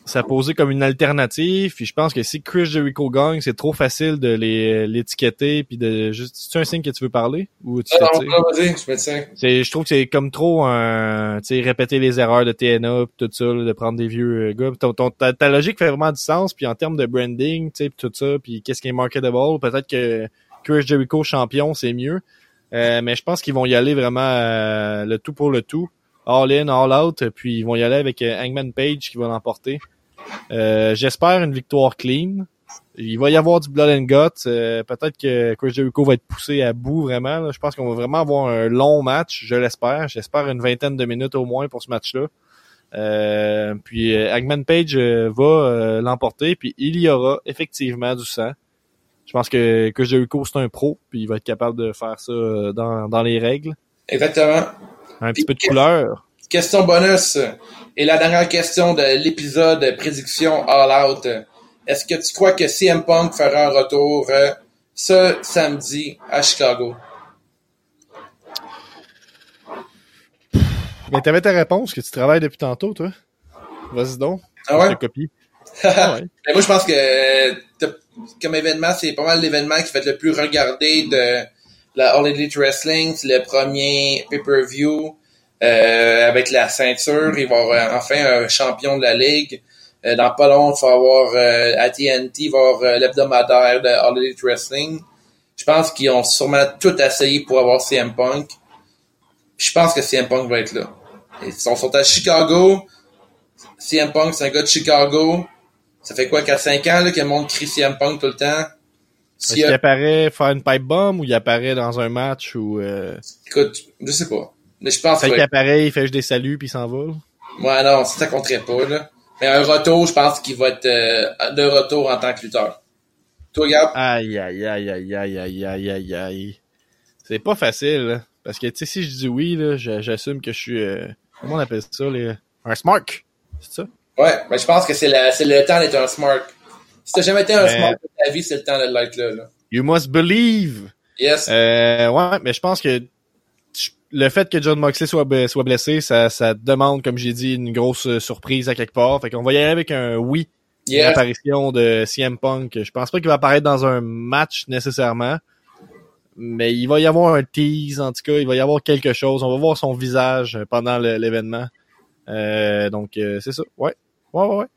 Speaker 2: s'apposer comme une alternative. Puis je pense que si Chris Jericho gagne, c'est trop facile de les l'étiqueter puis de juste. C'est un signe que tu veux parler ou tu
Speaker 1: Ah, non, non, vas-y, je me tiens.
Speaker 2: C'est, je trouve que c'est comme trop un, tu sais, répéter les erreurs de TNA pis tout ça, là, de prendre des vieux euh, gars. Pis ton, ton- ta, ta logique fait vraiment du sens. Puis en termes de branding, tu sais, pis tout ça, puis qu'est-ce qui est marketable, peut-être que Chris Jericho champion, c'est mieux. Euh, mais je pense qu'ils vont y aller vraiment euh, le tout pour le tout, all in, all out. Puis ils vont y aller avec euh, Hangman Page qui va l'emporter. Euh, J'espère une victoire clean. Il va y avoir du blood and guts. Euh, Peut-être que Chris Jericho va être poussé à bout vraiment. là. Je pense qu'on va vraiment avoir un long match, je l'espère. J'espère une vingtaine de minutes au moins pour ce match-là. Euh, puis euh, Hangman Page euh, va euh, l'emporter, puis il y aura effectivement du sang. Je pense que, que Jericho c'est un pro, puis il va être capable de faire ça euh, dans, dans les règles.
Speaker 1: Exactement.
Speaker 2: Un petit peu de couleur.
Speaker 1: Question bonus. Et la dernière question de l'épisode prédiction All Out. Est-ce que tu crois que CM Punk fera un retour euh, ce samedi à Chicago?
Speaker 2: Mais t'avais ta réponse que tu travailles depuis tantôt, toi. Vas-y donc.
Speaker 1: Ah ouais?
Speaker 2: Je te copie. [laughs] Ah ouais.
Speaker 1: Mais moi, je pense que t'as- comme événement, c'est pas mal l'événement qui va être le plus regardé de la All Elite Wrestling. C'est le premier pay-per-view euh, avec la ceinture. Il va y avoir enfin un champion de la ligue. Euh, dans pas long, il va y avoir euh, à TNT, il va avoir euh, l'hebdomadaire de All Elite Wrestling. Je pense qu'ils ont sûrement tout essayé pour avoir CM Punk. Je pense que CM Punk va être là. Ils sont, sont à Chicago. CM Punk, c'est un gars de Chicago. Ça fait quoi, 4-5 ans là, que le monde crie CM Punk tout le temps?
Speaker 2: Est-ce qu'il apparaît faire une pipe bomb ou il apparaît dans un match ou euh,
Speaker 1: Écoute, je sais pas. Mais je pense que...
Speaker 2: qu'il apparaît, il fait juste des saluts puis il s'en va. là?
Speaker 1: Ouais, non, ça compterait pas, là. Mais un retour, je pense qu'il va être euh, de retour en tant que lutteur. Toi, Gab?
Speaker 2: Aïe aïe aïe aïe aïe aïe aïe aïe aïe. C'est pas facile, là. Parce que tu sais, si je dis oui, là, j'assume que je suis euh, comment on appelle ça, les... un smart. C'est ça?
Speaker 1: Ouais, mais je pense que c'est le temps d'être un smart. Si t'as jamais été un smart de ta vie, c'est le temps de l'être là, là.
Speaker 2: You must believe.
Speaker 1: Yes.
Speaker 2: Euh, ouais, mais je pense que le fait que John Moxley soit, soit blessé, ça, ça demande, comme j'ai dit, une grosse euh, surprise à quelque part. Fait qu'on va y aller avec un oui.
Speaker 1: yes.
Speaker 2: L'apparition de CM Punk. Je pense pas qu'il va apparaître dans un match nécessairement. Mais il va y avoir un tease, en tout cas, il va y avoir quelque chose. On va voir son visage pendant l'événement. Euh, donc, euh, c'est ça. Ouais. Ouais, ouais,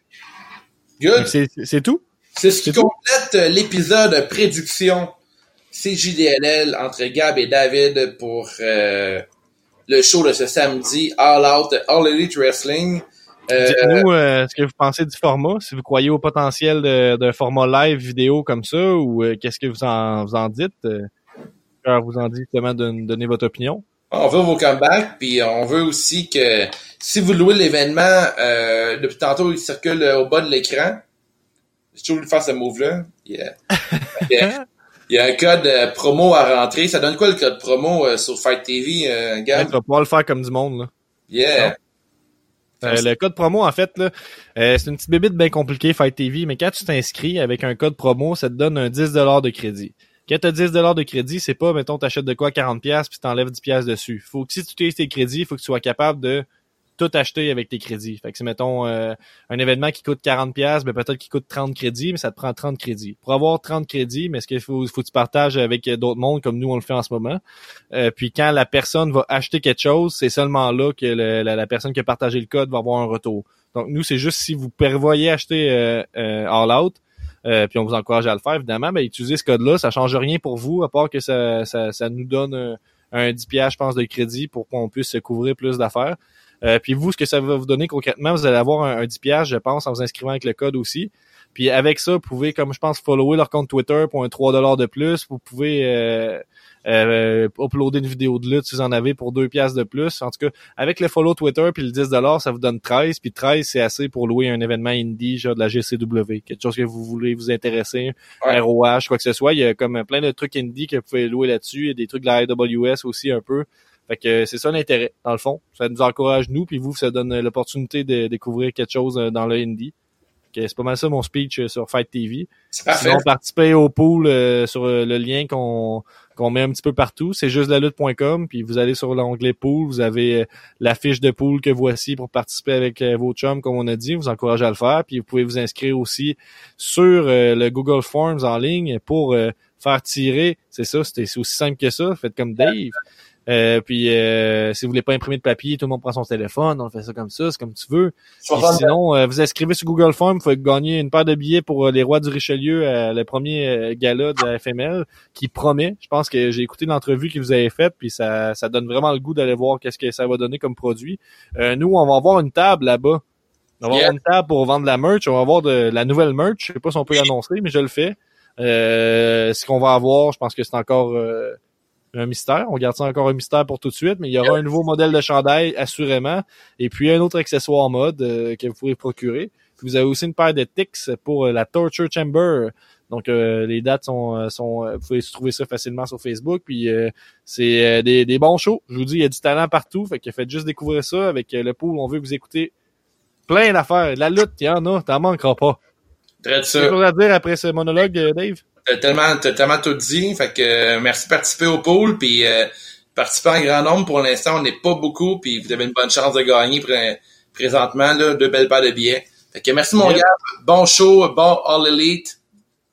Speaker 2: ouais. C'est tout?
Speaker 1: C'est ce qui complète euh, l'épisode prédiction CJDLL entre Gab et David pour euh, le show de ce samedi All Out All Elite Wrestling. Euh,
Speaker 2: Dites-nous euh, ce que vous pensez du format, si vous croyez au potentiel d'un format live vidéo comme ça, ou euh, qu'est-ce que vous en, vous en dites? Alors, vous en dites justement de donner votre opinion.
Speaker 1: on veut vos comebacks, puis on veut aussi que si vous louez l'événement, euh, depuis tantôt il circule au bas de l'écran. J'ai toujours voulu faire ce move-là. Yeah. Il y a- il y a un code euh, promo à rentrer. Ça donne quoi le code promo euh, sur Fight TV, euh,
Speaker 2: Tu
Speaker 1: Gab?
Speaker 2: vas pouvoir le faire comme du monde. Là.
Speaker 1: Yeah.
Speaker 2: Euh, le code promo, en fait, là, euh, c'est une petite bébite bien compliquée, Fight TV, mais quand tu t'inscris avec un code promo, ça te donne un 10$ de crédit. Quand tu as 10$ de crédit, c'est pas, mettons, t'achètes de quoi 40$ puis t'enlèves 10$ dessus. Faut que si tu utilises tes crédits, faut que tu sois capable de tout acheter avec tes crédits. Fait que c'est, mettons, euh, un événement qui coûte 40$, ben peut-être qu'il coûte 30 crédits, mais ça te prend 30 crédits. Pour avoir 30 crédits, mais est-ce qu'il faut, faut que tu partages avec d'autres mondes comme nous on le fait en ce moment? Euh, puis quand la personne va acheter quelque chose, c'est seulement là que le- la, la personne qui a partagé le code va avoir un retour. Donc nous, c'est juste si vous prévoyez acheter euh, euh, All Out, euh, puis on vous encourage à le faire, évidemment, ben, utilisez ce code-là, ça change rien pour vous, à part que ça, ça, ça nous donne un, un 10$, je pense, de crédit pour qu'on puisse se couvrir plus d'affaires. Euh, puis vous, ce que ça va vous donner concrètement, vous allez avoir un, un 10 piastres, je pense, en vous inscrivant avec le code aussi. Puis avec ça, vous pouvez, comme je pense, follower leur compte Twitter pour un 3$ de plus. Vous pouvez euh, euh, uploader une vidéo de lutte si vous en avez pour 2 piastres de plus. En tout cas, avec le follow Twitter puis le 10$, ça vous donne 13. Puis 13, c'est assez pour louer un événement indie, genre de la GCW. Quelque chose que vous voulez vous intéresser,
Speaker 1: Ouais.
Speaker 2: ROH, quoi que ce soit. Il y a comme plein de trucs indie que vous pouvez louer là-dessus. Il y a des trucs de la AWS aussi un peu. Fait que c'est ça l'intérêt, dans le fond. Ça nous encourage, nous, puis vous, ça donne l'opportunité de découvrir quelque chose euh, dans le indie. C'est pas mal ça mon speech euh, sur Fight TV. Sinon, participez au pool euh, sur euh, le lien qu'on qu'on met un petit peu partout. C'est juste la lutte.com, puis vous allez sur l'onglet pool, vous avez euh, la fiche de pool que voici pour participer avec euh, vos chums, comme on a dit. Vous encourage à le faire, puis vous pouvez vous inscrire aussi sur le Google Forms en ligne pour faire tirer. C'est ça, c'est aussi simple que ça. Faites comme Dave. Euh, puis euh, si vous voulez pas imprimer de papier, tout le monde prend son téléphone, on fait ça comme ça, c'est comme tu veux. Puis
Speaker 1: 60
Speaker 2: sinon, euh, vous inscrivez sur Google Form, vous pouvez gagner une paire de billets pour euh, les Rois du Richelieu, euh, le premier euh, gala de la FML, qui promet. Je pense que j'ai écouté l'entrevue que vous avez faite, puis ça, ça donne vraiment le goût d'aller voir qu'est-ce que ça va donner comme produit. Euh, nous, on va avoir une table là-bas. On va
Speaker 1: Yeah.
Speaker 2: avoir une table pour vendre de la merch. On va avoir de la nouvelle merch. Je sais pas si on peut l'annoncer, mais je le fais. Euh, ce qu'on va avoir, je pense que c'est encore euh, un mystère. On garde ça encore un mystère pour tout de suite, mais il y aura un nouveau modèle de chandail, assurément. Et puis un autre accessoire mode euh, que vous pourrez procurer. Puis vous avez aussi une paire de tics pour euh, la Torture Chamber. Donc euh, les dates sont, euh, sont euh, vous pouvez trouver ça facilement sur Facebook. Puis euh, c'est euh, des, des bons shows. Je vous dis, il y a du talent partout. Fait que faites juste découvrir ça avec le pool. On veut que vous écoutez plein d'affaires. La lutte, il y en a, t'en manqueras pas.
Speaker 1: Très ça.
Speaker 2: quelque chose à dire après ce monologue, Dave?
Speaker 1: T'as tellement, t'as tellement tout dit. Fait que euh, merci de participer au pool. Puis euh, participer en grand nombre. Pour l'instant, on n'est pas beaucoup. Puis vous avez une bonne chance de gagner pré- présentement. Là, deux belles paires de billets. Fait que merci mon gars. Bon show, bon All Elite.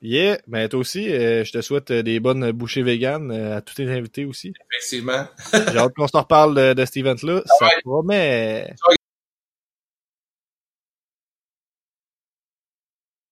Speaker 2: Yeah, ben toi aussi, euh, je te souhaite euh, des bonnes bouchées véganes euh, à tous tes invités aussi.
Speaker 1: Effectivement.
Speaker 2: J'ai hâte qu'on se reparle de, de cet event-là. Ça promet.